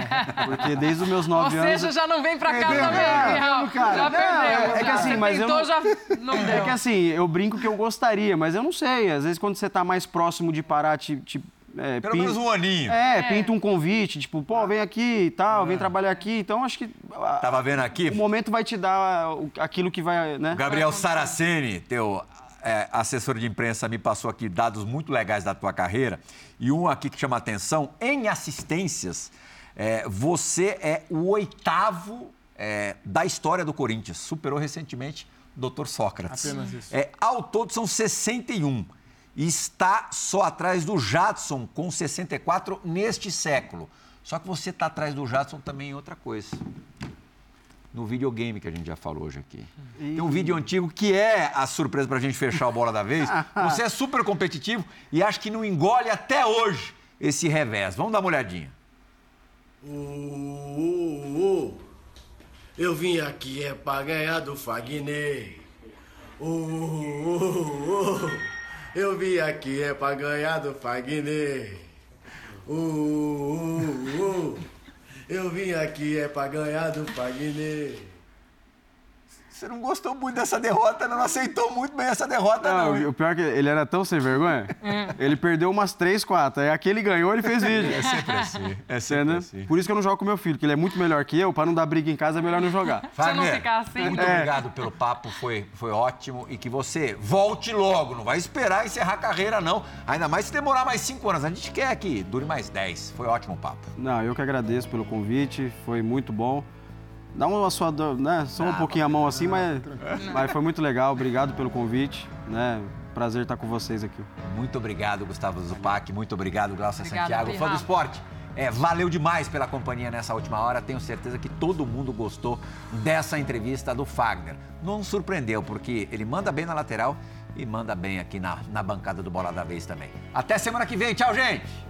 [LAUGHS] Porque desde os meus nove anos... Ou seja, já não vem para cá também, Miguel. Já perdeu. É, é que assim, mas tentou, eu... já não deu. É que assim, eu brinco que eu gostaria, mas eu não sei. Às vezes quando você está mais próximo de parar, te, te é, Pelo menos um aninho. É, é, pinta um convite, tipo, pô, vem aqui e tal, vem é. trabalhar aqui. Então, acho que. Tava vendo aqui? O momento vai te dar aquilo que vai, né? Gabriel Saraceni, teu é, assessor de imprensa, me passou aqui dados muito legais da tua carreira. E um aqui que chama atenção: em assistências, é, você é o oitavo é, da história do Corinthians. Superou recentemente o Dr. Sócrates. Apenas isso. É, ao todo são 61. E está só atrás do Jadson, com 64 neste século. Só que você está atrás do Jadson também em outra coisa. No videogame que a gente já falou hoje aqui. Tem um vídeo antigo que é a surpresa para a gente fechar a bola da vez. [LAUGHS] Você é super competitivo e acho que não engole até hoje esse revés. Vamos dar uma olhadinha. Uh, uh, uh. Eu vim aqui é pra ganhar do Fagner. Uh, uh, uh. Eu vim aqui é pra ganhar do Fagner. Uh, uh, uh. Eu vim aqui é pra ganhar do Fagner. Você não gostou muito dessa derrota, não aceitou muito bem essa derrota, não. Não, o pior é que ele era tão sem vergonha, ele perdeu umas 3, 4. Aí aquele ganhou, ele fez vídeo. É sempre assim. É sempre Entendeu? assim. Por isso que eu não jogo com meu filho, que ele é muito melhor que eu, pra não dar briga em casa é melhor não jogar. Pra não ficar assim. Muito É. obrigado pelo papo, foi, foi ótimo. E que você volte logo, não vai esperar encerrar a carreira, não. Ainda mais se demorar mais cinco anos. A gente quer que dure mais 10. Foi ótimo o papo. Não, eu que agradeço pelo convite, foi muito bom. Dá uma sua, né? Só um pouquinho a mão assim, mas, mas foi muito legal. Obrigado pelo convite, né? Prazer estar com vocês aqui. Muito obrigado, Gustavo Zupac. Muito obrigado, Glaucia Obrigada, Santiago. Fã do esporte. É, valeu demais pela companhia nessa última hora. Tenho certeza que todo mundo gostou dessa entrevista do Fagner. Não surpreendeu, porque ele manda bem na lateral e manda bem aqui na, na bancada do Bola da Vez também. Até semana que vem. Tchau, gente!